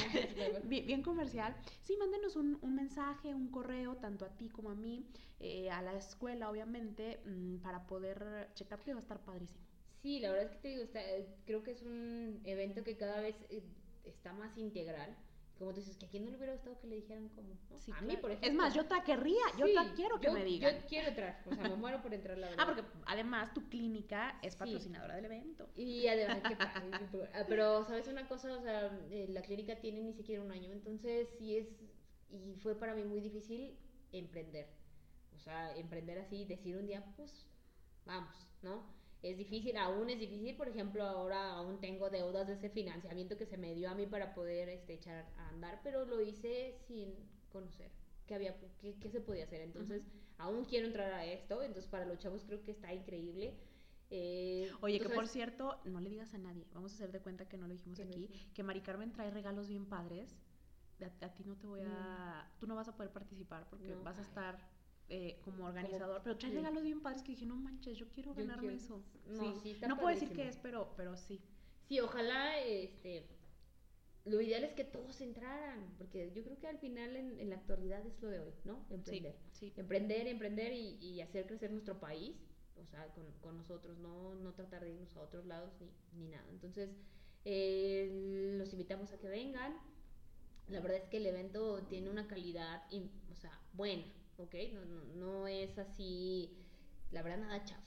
bien, bien, comercial, sí, mándenos un, un mensaje, un correo, tanto a ti como a mí eh, a la escuela, obviamente, mmm, para poder checar que va a estar padrísimo. Sí, la verdad es que te digo, está, creo que es un evento que cada vez eh, está más integral como tú dices, que a quién no le hubiera gustado que le dijeran como, Sí, a mí, por ejemplo. Es más, yo te querría, yo Sí, te quiero que yo- me digan. Yo quiero entrar, o sea, me muero por entrar, la verdad. Ah, porque además tu clínica es patrocinadora del evento. Y además, padre, ah, pero sabes una cosa, o sea, eh, la clínica tiene ni siquiera un año, entonces sí es, y fue para mí muy difícil emprender. O sea, emprender así, decir un día, pues, vamos, ¿no? Es difícil, aún es difícil, por ejemplo, ahora aún tengo deudas de ese financiamiento que se me dio a mí para poder este, echar a andar, pero lo hice sin conocer qué había, qué, qué se podía hacer. Entonces, aún quiero entrar a esto, entonces para los chavos creo que está increíble. Eh, Oye, que por cierto, no le digas a nadie, vamos a hacer de cuenta que no lo dijimos no aquí, que Mari Carmen trae regalos bien padres. A, a ti no te voy a... Tú no vas a poder participar porque No, vas a estar eh, como organizador, pero trae sí. regalos bien padres que dije, no manches, yo quiero Yo ganarme quiero. eso. No, sí, está no puedo decir qué es, pero, pero sí. Sí, ojalá, este, lo ideal es que todos entraran, porque yo creo que al final en, en la actualidad es lo de hoy, ¿no? Emprender. Sí, sí. Emprender, emprender y, y hacer crecer nuestro país, o sea, con, con nosotros, no, no tratar de irnos a otros lados ni, ni nada. Entonces, eh, los invitamos a que vengan. La verdad es que el evento tiene una calidad, in- o sea, buena, ¿ok? No, no, no es así, la verdad, nada chafa.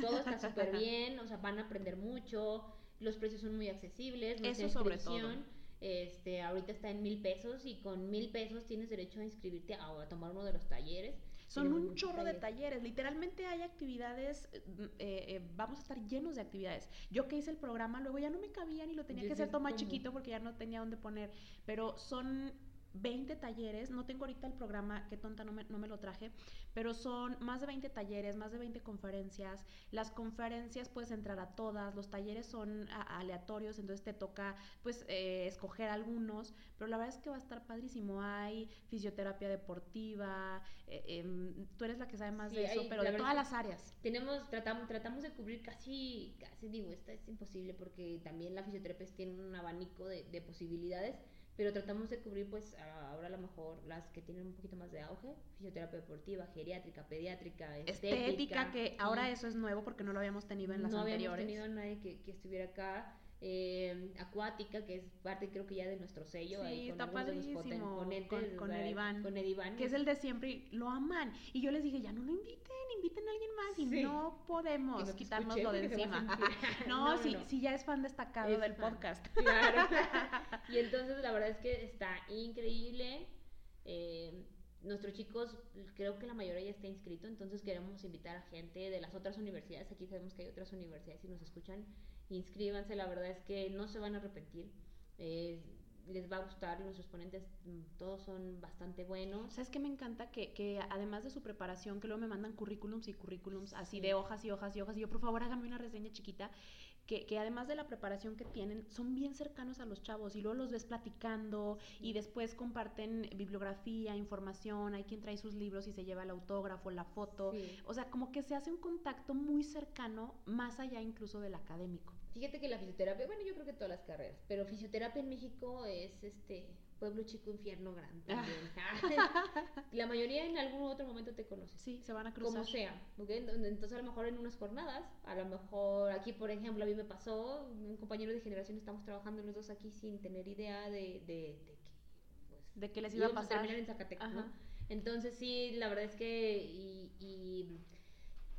Todo está súper bien, o sea, van a aprender mucho, los precios son muy accesibles, nuestra Eso sobre todo. Este, ahorita está en mil pesos y con mil pesos tienes derecho a inscribirte a, a tomar uno de los talleres. Son un chorro de talleres. Literalmente hay actividades, eh, eh, eh, vamos a estar llenos de actividades. Yo que hice el programa, luego ya no me cabía ni lo tenía Yo que hacer todo más chiquito porque ya no tenía dónde poner. Pero son 20 talleres, no tengo ahorita el programa, qué tonta, no me, no me lo traje, pero son más de 20 talleres, más de 20 conferencias. Las conferencias puedes entrar a todas, los talleres son aleatorios, entonces te toca pues eh, escoger algunos, pero la verdad es que va a estar padrísimo. Hay fisioterapia deportiva, eh, em, tú eres la que sabe más Sí, de eso, hay- pero de todas las áreas. Tenemos, tratamos, tratamos de cubrir casi, casi digo, esta es imposible porque también la fisioterapia tiene un abanico de, de posibilidades, pero tratamos de cubrir pues ahora a lo mejor las que tienen un poquito más de auge, fisioterapia deportiva, geriátrica, pediátrica, estética. Estética, que ahora sí. eso es nuevo porque no lo habíamos tenido en las no anteriores. habíamos tenido a nadie que, que estuviera acá. Eh, acuática, que es parte creo que ya de nuestro sello. Sí, ahí con está de los ponentes, con- con Edivan. Con Edivan. que es el de siempre y lo aman. Y yo les dije, ya no lo inviten, inviten a alguien más y Sí. no podemos Que no te quitárnoslo de encima. no, No, no. sí ya es fan destacado Es del fan. podcast. Claro. y entonces la verdad es que está increíble. Eh, nuestros chicos, creo que la mayoría ya está inscrito, entonces queremos invitar a gente de las otras universidades. Aquí sabemos que hay otras universidades y nos escuchan. Inscríbanse, la verdad es que no se van a arrepentir. Eh, les va a gustar, nuestros ponentes mm, todos son bastante buenos. ¿Sabes qué me encanta? Que, que además de su preparación, que luego me mandan currículums y currículums así Sí. de hojas y hojas y hojas, y yo, por favor, hágame una reseña chiquita. Que, que además de la preparación que tienen, son bien cercanos a los chavos y luego los ves platicando y después comparten bibliografía, información, hay quien trae sus libros y se lleva el autógrafo, la foto. Sí. O sea, como que se hace un contacto muy cercano, más allá incluso del académico. Fíjate que la fisioterapia, bueno, yo creo que todas las carreras, pero fisioterapia en México es este pueblo chico, infierno grande. también. la mayoría en algún otro momento te conoce. Sí, se van a cruzar. Como sea, ¿ok? Entonces a lo mejor en unas jornadas, a lo mejor aquí, por ejemplo, a mí me pasó, un compañero de generación, estamos trabajando los dos aquí sin tener idea de, de, de pues, De que les iba a pasar. terminar en Zacatecas, ¿no? Entonces sí, la verdad es que y, y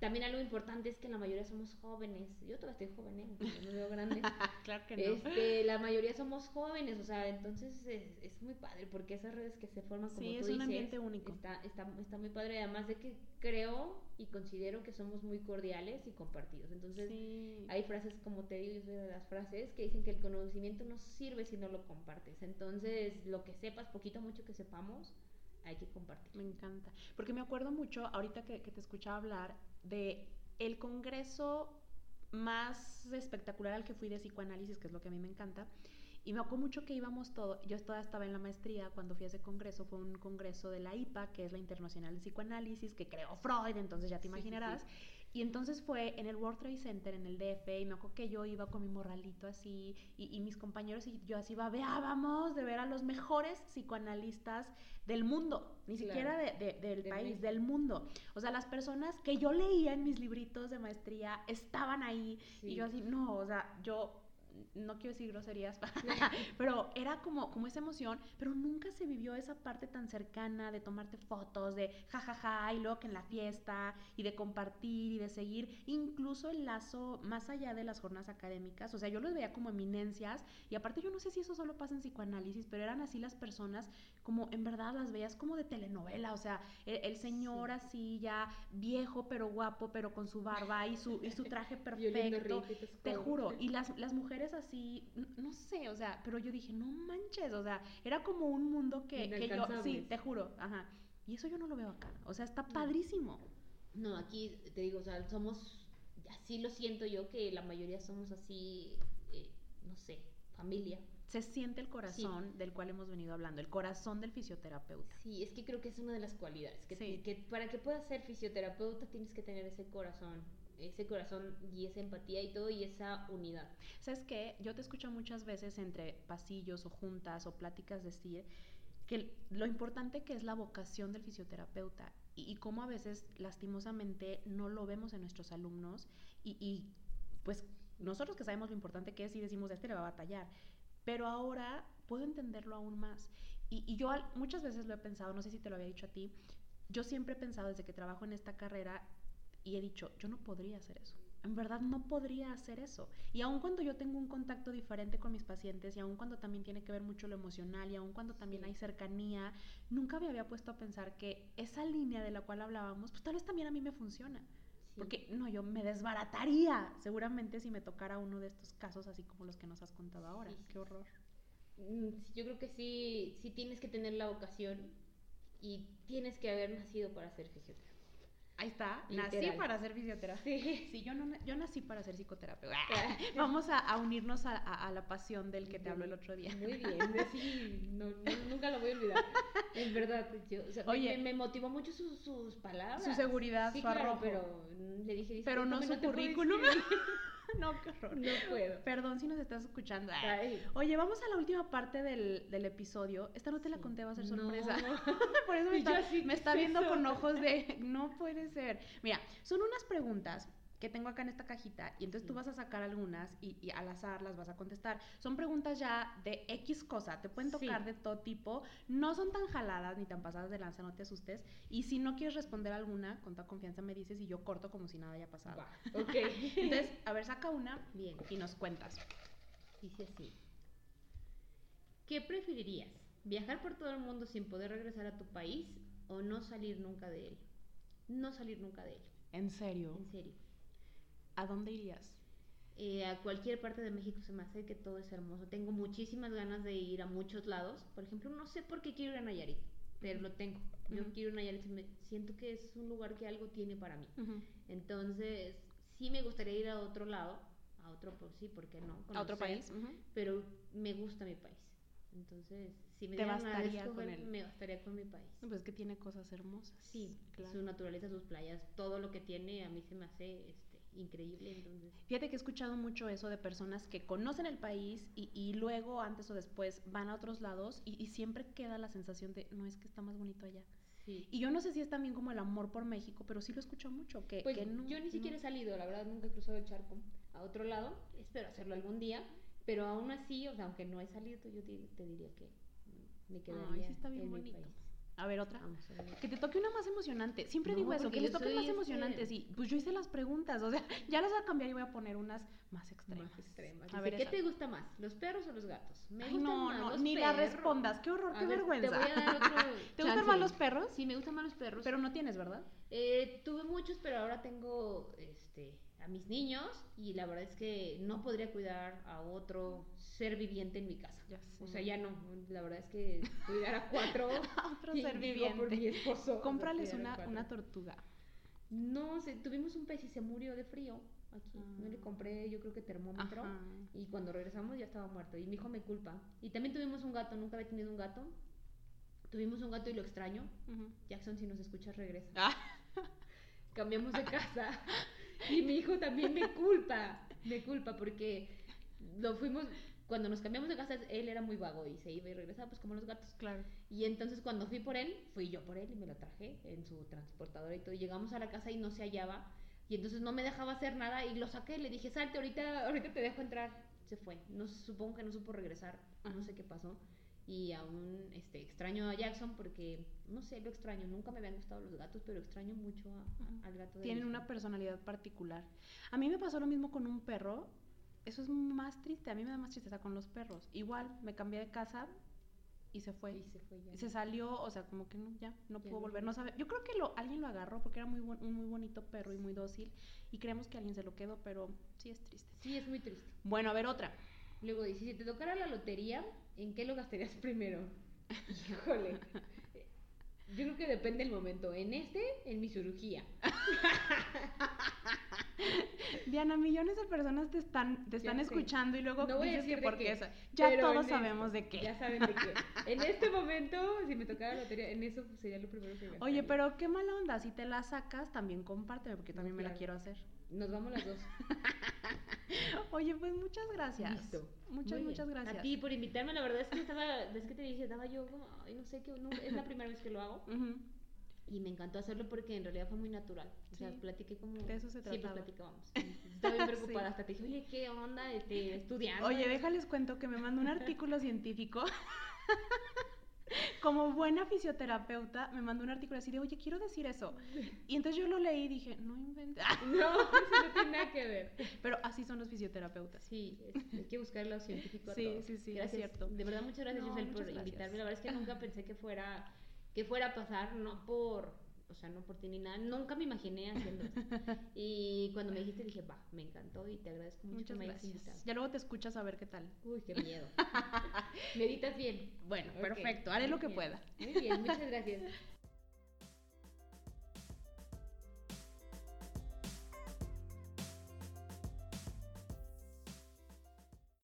también algo importante es que la mayoría somos jóvenes. Yo todavía estoy joven, ¿eh? Aunque me veo grande. claro que no. Este, la mayoría somos jóvenes, o sea, entonces es, es muy padre porque esas redes que se forman como Sí, tú es un dices, ambiente único. Está, está, está muy padre, además de que creo y considero que somos muy cordiales y compartidos. Entonces, Sí. hay frases, como te digo, yo soy de las frases que dicen que el conocimiento no sirve si no lo compartes. Entonces, lo que sepas, poquito mucho que sepamos, hay que compartir. Me encanta. Porque me acuerdo mucho, ahorita que, que te escuchaba hablar, de el congreso más espectacular al que fui de psicoanálisis, que es lo que a mí me encanta. Y me acuerdo mucho que íbamos todo, yo todavía estaba en la maestría cuando fui a ese congreso, fue un congreso de la IPA, que es la Internacional de Psicoanálisis, que creó Freud, entonces ya te Sí, sí, sí. Y entonces fue en el World Trade Center, en el DF, y me acuerdo que yo iba con mi morralito así, y, y mis compañeros y yo así vamos, de ver a los mejores psicoanalistas del mundo, ni Claro. siquiera de- de- del De país, México. del mundo. O sea, las personas que yo leía en mis libritos de maestría estaban ahí, y yo así, no, o sea, yo no quiero decir groserías, pero era como, como esa emoción, pero nunca se vivió esa parte tan cercana de tomarte fotos, de jajaja, ja, ja, y luego que en la fiesta, y de compartir y de seguir, incluso el lazo más allá de las jornadas académicas, o sea, yo los veía como eminencias, y aparte yo no sé si eso solo pasa en psicoanálisis, pero eran así las personas, como en verdad las veías como de telenovela, o sea, el, señor así ya viejo, pero guapo, pero con su barba y su, y su traje perfecto, te juro, y las, las mujeres así, no, sé, o sea, pero yo dije, no manches, o sea, era como un mundo que, que yo, sí, te juro, ajá. Y eso yo no lo veo acá, o sea, está padrísimo. No, aquí te digo, o sea, somos, así lo siento yo, que la mayoría somos así, eh, no sé, familia. Se siente el corazón del cual hemos venido hablando, el corazón del fisioterapeuta. Sí, es que creo que es una de las cualidades, que, que para que puedas ser fisioterapeuta tienes que tener ese corazón ese corazón y esa empatía y todo y esa unidad. ¿Sabes qué? Yo te escucho muchas veces entre pasillos o juntas o pláticas decir que lo importante que es la vocación del fisioterapeuta y, cómo a veces lastimosamente no lo vemos en nuestros alumnos y, pues nosotros que sabemos lo importante que es y decimos, este le va a batallar, pero ahora puedo entenderlo aún más. Y, y, yo muchas veces lo he pensado, no sé si te lo había dicho a ti, yo siempre he pensado desde que trabajo en esta carrera y he dicho, yo no podría hacer eso. En verdad no podría hacer eso. Y aun cuando yo tengo un contacto diferente con mis pacientes, y aun cuando también tiene que ver mucho lo emocional, y aun cuando también hay cercanía, nunca me había puesto a pensar que esa línea de la cual hablábamos, pues tal vez también a mí me funciona. Porque no, yo me desbarataría seguramente si me tocara uno de estos casos así como los que nos has contado ahora. Qué horror. Mm, yo creo que sí, sí tienes que tener la vocación y tienes que haber nacido para ser fisioterapeuta. Ahí está, nací para hacer fisioterapia. Sí, yo, no, yo nací para ser psicoterapeuta. Vamos a, unirnos a, la pasión del que te habló el otro día. Muy bien, sí, nunca lo voy a olvidar. Es verdad, Oye, me, motivó mucho sus, palabras. Su seguridad, su claro, pero le dije, pero no su currículum. no, qué horror. No puedo. Perdón si nos estás escuchando. Oye, vamos a la última parte del, del episodio. Esta no te la conté, va a ser sorpresa. Por eso me está, me está viendo con ojos de no puede ser. Mira, son unas preguntas que tengo acá en esta cajita y entonces tú vas a sacar algunas y, al azar las vas a contestar. Son preguntas ya de X cosa, te pueden tocar de todo tipo, no son tan jaladas ni tan pasadas de lanza, no te asustes. Y si no quieres responder alguna, con toda confianza me dices y yo corto como si nada haya pasado. ok. entonces, a ver, saca una Bien. y nos cuentas. Dice así. ¿Qué preferirías? ¿Viajar por todo el mundo sin poder regresar a tu país o no salir nunca de él? No salir nunca de él. ¿En serio? En serio. ¿A dónde irías? Eh, a cualquier parte de México se me hace que todo es hermoso. Tengo muchísimas ganas de ir a muchos lados. Por ejemplo, no sé por qué quiero ir a Nayarit, pero lo tengo. Yo quiero ir a Nayarit, siento que es un lugar que algo tiene para mí. Entonces, sí me gustaría ir a otro lado, a otro, pues sí, ¿por qué no? a otro país. Pero me gusta mi país. Entonces, si me Te bastaría con él. me bastaría con mi país. pues es que tiene cosas hermosas. Sí, claro. Su naturaleza, sus playas, todo lo que tiene a mí se me hace increíble. Entonces. Fíjate que he escuchado mucho eso de personas que conocen el país y, y luego, antes o después, van a otros lados y, y, siempre queda la sensación de, no es que está más bonito allá. Sí. Y yo no sé si es también como el amor por México, pero sí lo escucho mucho. Que, pues que no, yo ni siquiera he salido, la verdad, nunca he cruzado el charco a otro lado. Espero hacerlo algún día, pero aún así, o sea, aunque no he salido, yo te, te diría que me quedaría sí está bien en bonito. mi país. A ver, otra. Que te toque una más emocionante. Siempre digo eso, que les toquen más emocionantes. Y pues yo hice las preguntas, o sea, ya las voy a cambiar y voy a poner unas más extremas. Más extremas. A ver, ¿qué te gusta más? ¿Los perros o los gatos? Me Ay, no, no, ni la respondas. Qué horror, qué vergüenza. Te, voy a dar otro ¿Te gustan más los perros? Sí, me gustan más los perros. Pero no tienes, ¿verdad? Eh, tuve muchos, pero ahora tengo este a mis niños y la verdad es que no podría cuidar a otro ser viviente en mi casa. O sea, ya no. La verdad es que cuidar a cuatro. a otro ser viviente. Por mi esposo. Cómprales una, una tortuga. No, sé, tuvimos un pez y se murió de frío aquí. No le ah. compré, yo creo que termómetro. Y cuando regresamos ya estaba muerto. Y mi hijo me culpa. Y también tuvimos un gato, nunca había tenido un gato. Tuvimos un gato y lo extraño. Jackson, si nos escuchas, regresa. Ah. Cambiamos de casa. Y mi hijo también me culpa, me culpa porque lo fuimos, cuando nos cambiamos de casa, él era muy vago y se iba y regresaba, pues como los gatos. Claro. Y entonces cuando fui por él, fui yo por él y me lo traje en su transportador y todo. llegamos a la casa y no se hallaba. Y entonces no me dejaba hacer nada y lo saqué y le dije, salte, ahorita, ahorita te dejo entrar. se fue. No supongo que no supo regresar, no sé qué pasó. Y aún este, extraño a Jackson porque, no sé, lo extraño. Nunca me habían gustado los gatos, pero extraño mucho al gato de Tienen una personalidad particular. A mí me pasó lo mismo con un perro. Eso es más triste. A mí me da más tristeza con los perros. Igual, me cambié de casa y se fue. Y se fue ya. se salió, o sea, como que no, ya no pudo volver. No sabe. Yo creo que lo, alguien lo agarró porque era muy un muy bonito perro y muy dócil. Y creemos que alguien se lo quedó, pero sí es triste. Sí, es muy triste. Bueno, a ver otra. Luego dice, si te tocara la lotería, ¿en qué lo gastarías primero? Híjole. Yo creo que depende del momento. En este, en mi cirugía. Diana, millones de personas te están, te están escuchando y luego no dices que porque qué, ya todos sabemos de qué. Ya saben de qué. En este momento, si me tocara la lotería, en eso sería lo primero que gastaría. Oye, pero qué mala onda. Si te la sacas, también compárteme porque también me la quiero hacer. Nos vamos las dos. Oye, pues muchas gracias. Listo. Muchas, muchas gracias. A ti por invitarme. La verdad es que estaba, es que te dije, estaba yo como, ay, no sé qué, es la primera vez que lo hago. Y me encantó hacerlo porque en realidad fue muy natural. O sea, platiqué como. De eso se trataba. Siempre platicábamos. Estaba bien preocupada. Hasta te dije, oye, ¿qué onda? Este, estudiando. Oye, déjales cuento que me mandó un artículo científico como buena fisioterapeuta, me mandó un artículo así de, oye, quiero decir eso. Y entonces yo lo leí y dije, no inventes. No, eso no tiene nada que ver. Pero así son los fisioterapeutas. Sí, hay que buscar lo científico a Sí, sí, sí, es cierto. De verdad, muchas gracias, Giselle, por invitarme. La verdad es que nunca pensé que fuera, que fuera a pasar, no por o sea, no por ti ni nada, nunca me imaginé haciendo esto. Y cuando me dijiste dije, va, me encantó y te agradezco mucho Muchas que me hayas hayas invitado. Ya luego te escuchas a ver qué tal. Uy, qué miedo. Meditas bien. Bueno, perfecto, haré lo que pueda. Muy bien, muchas gracias.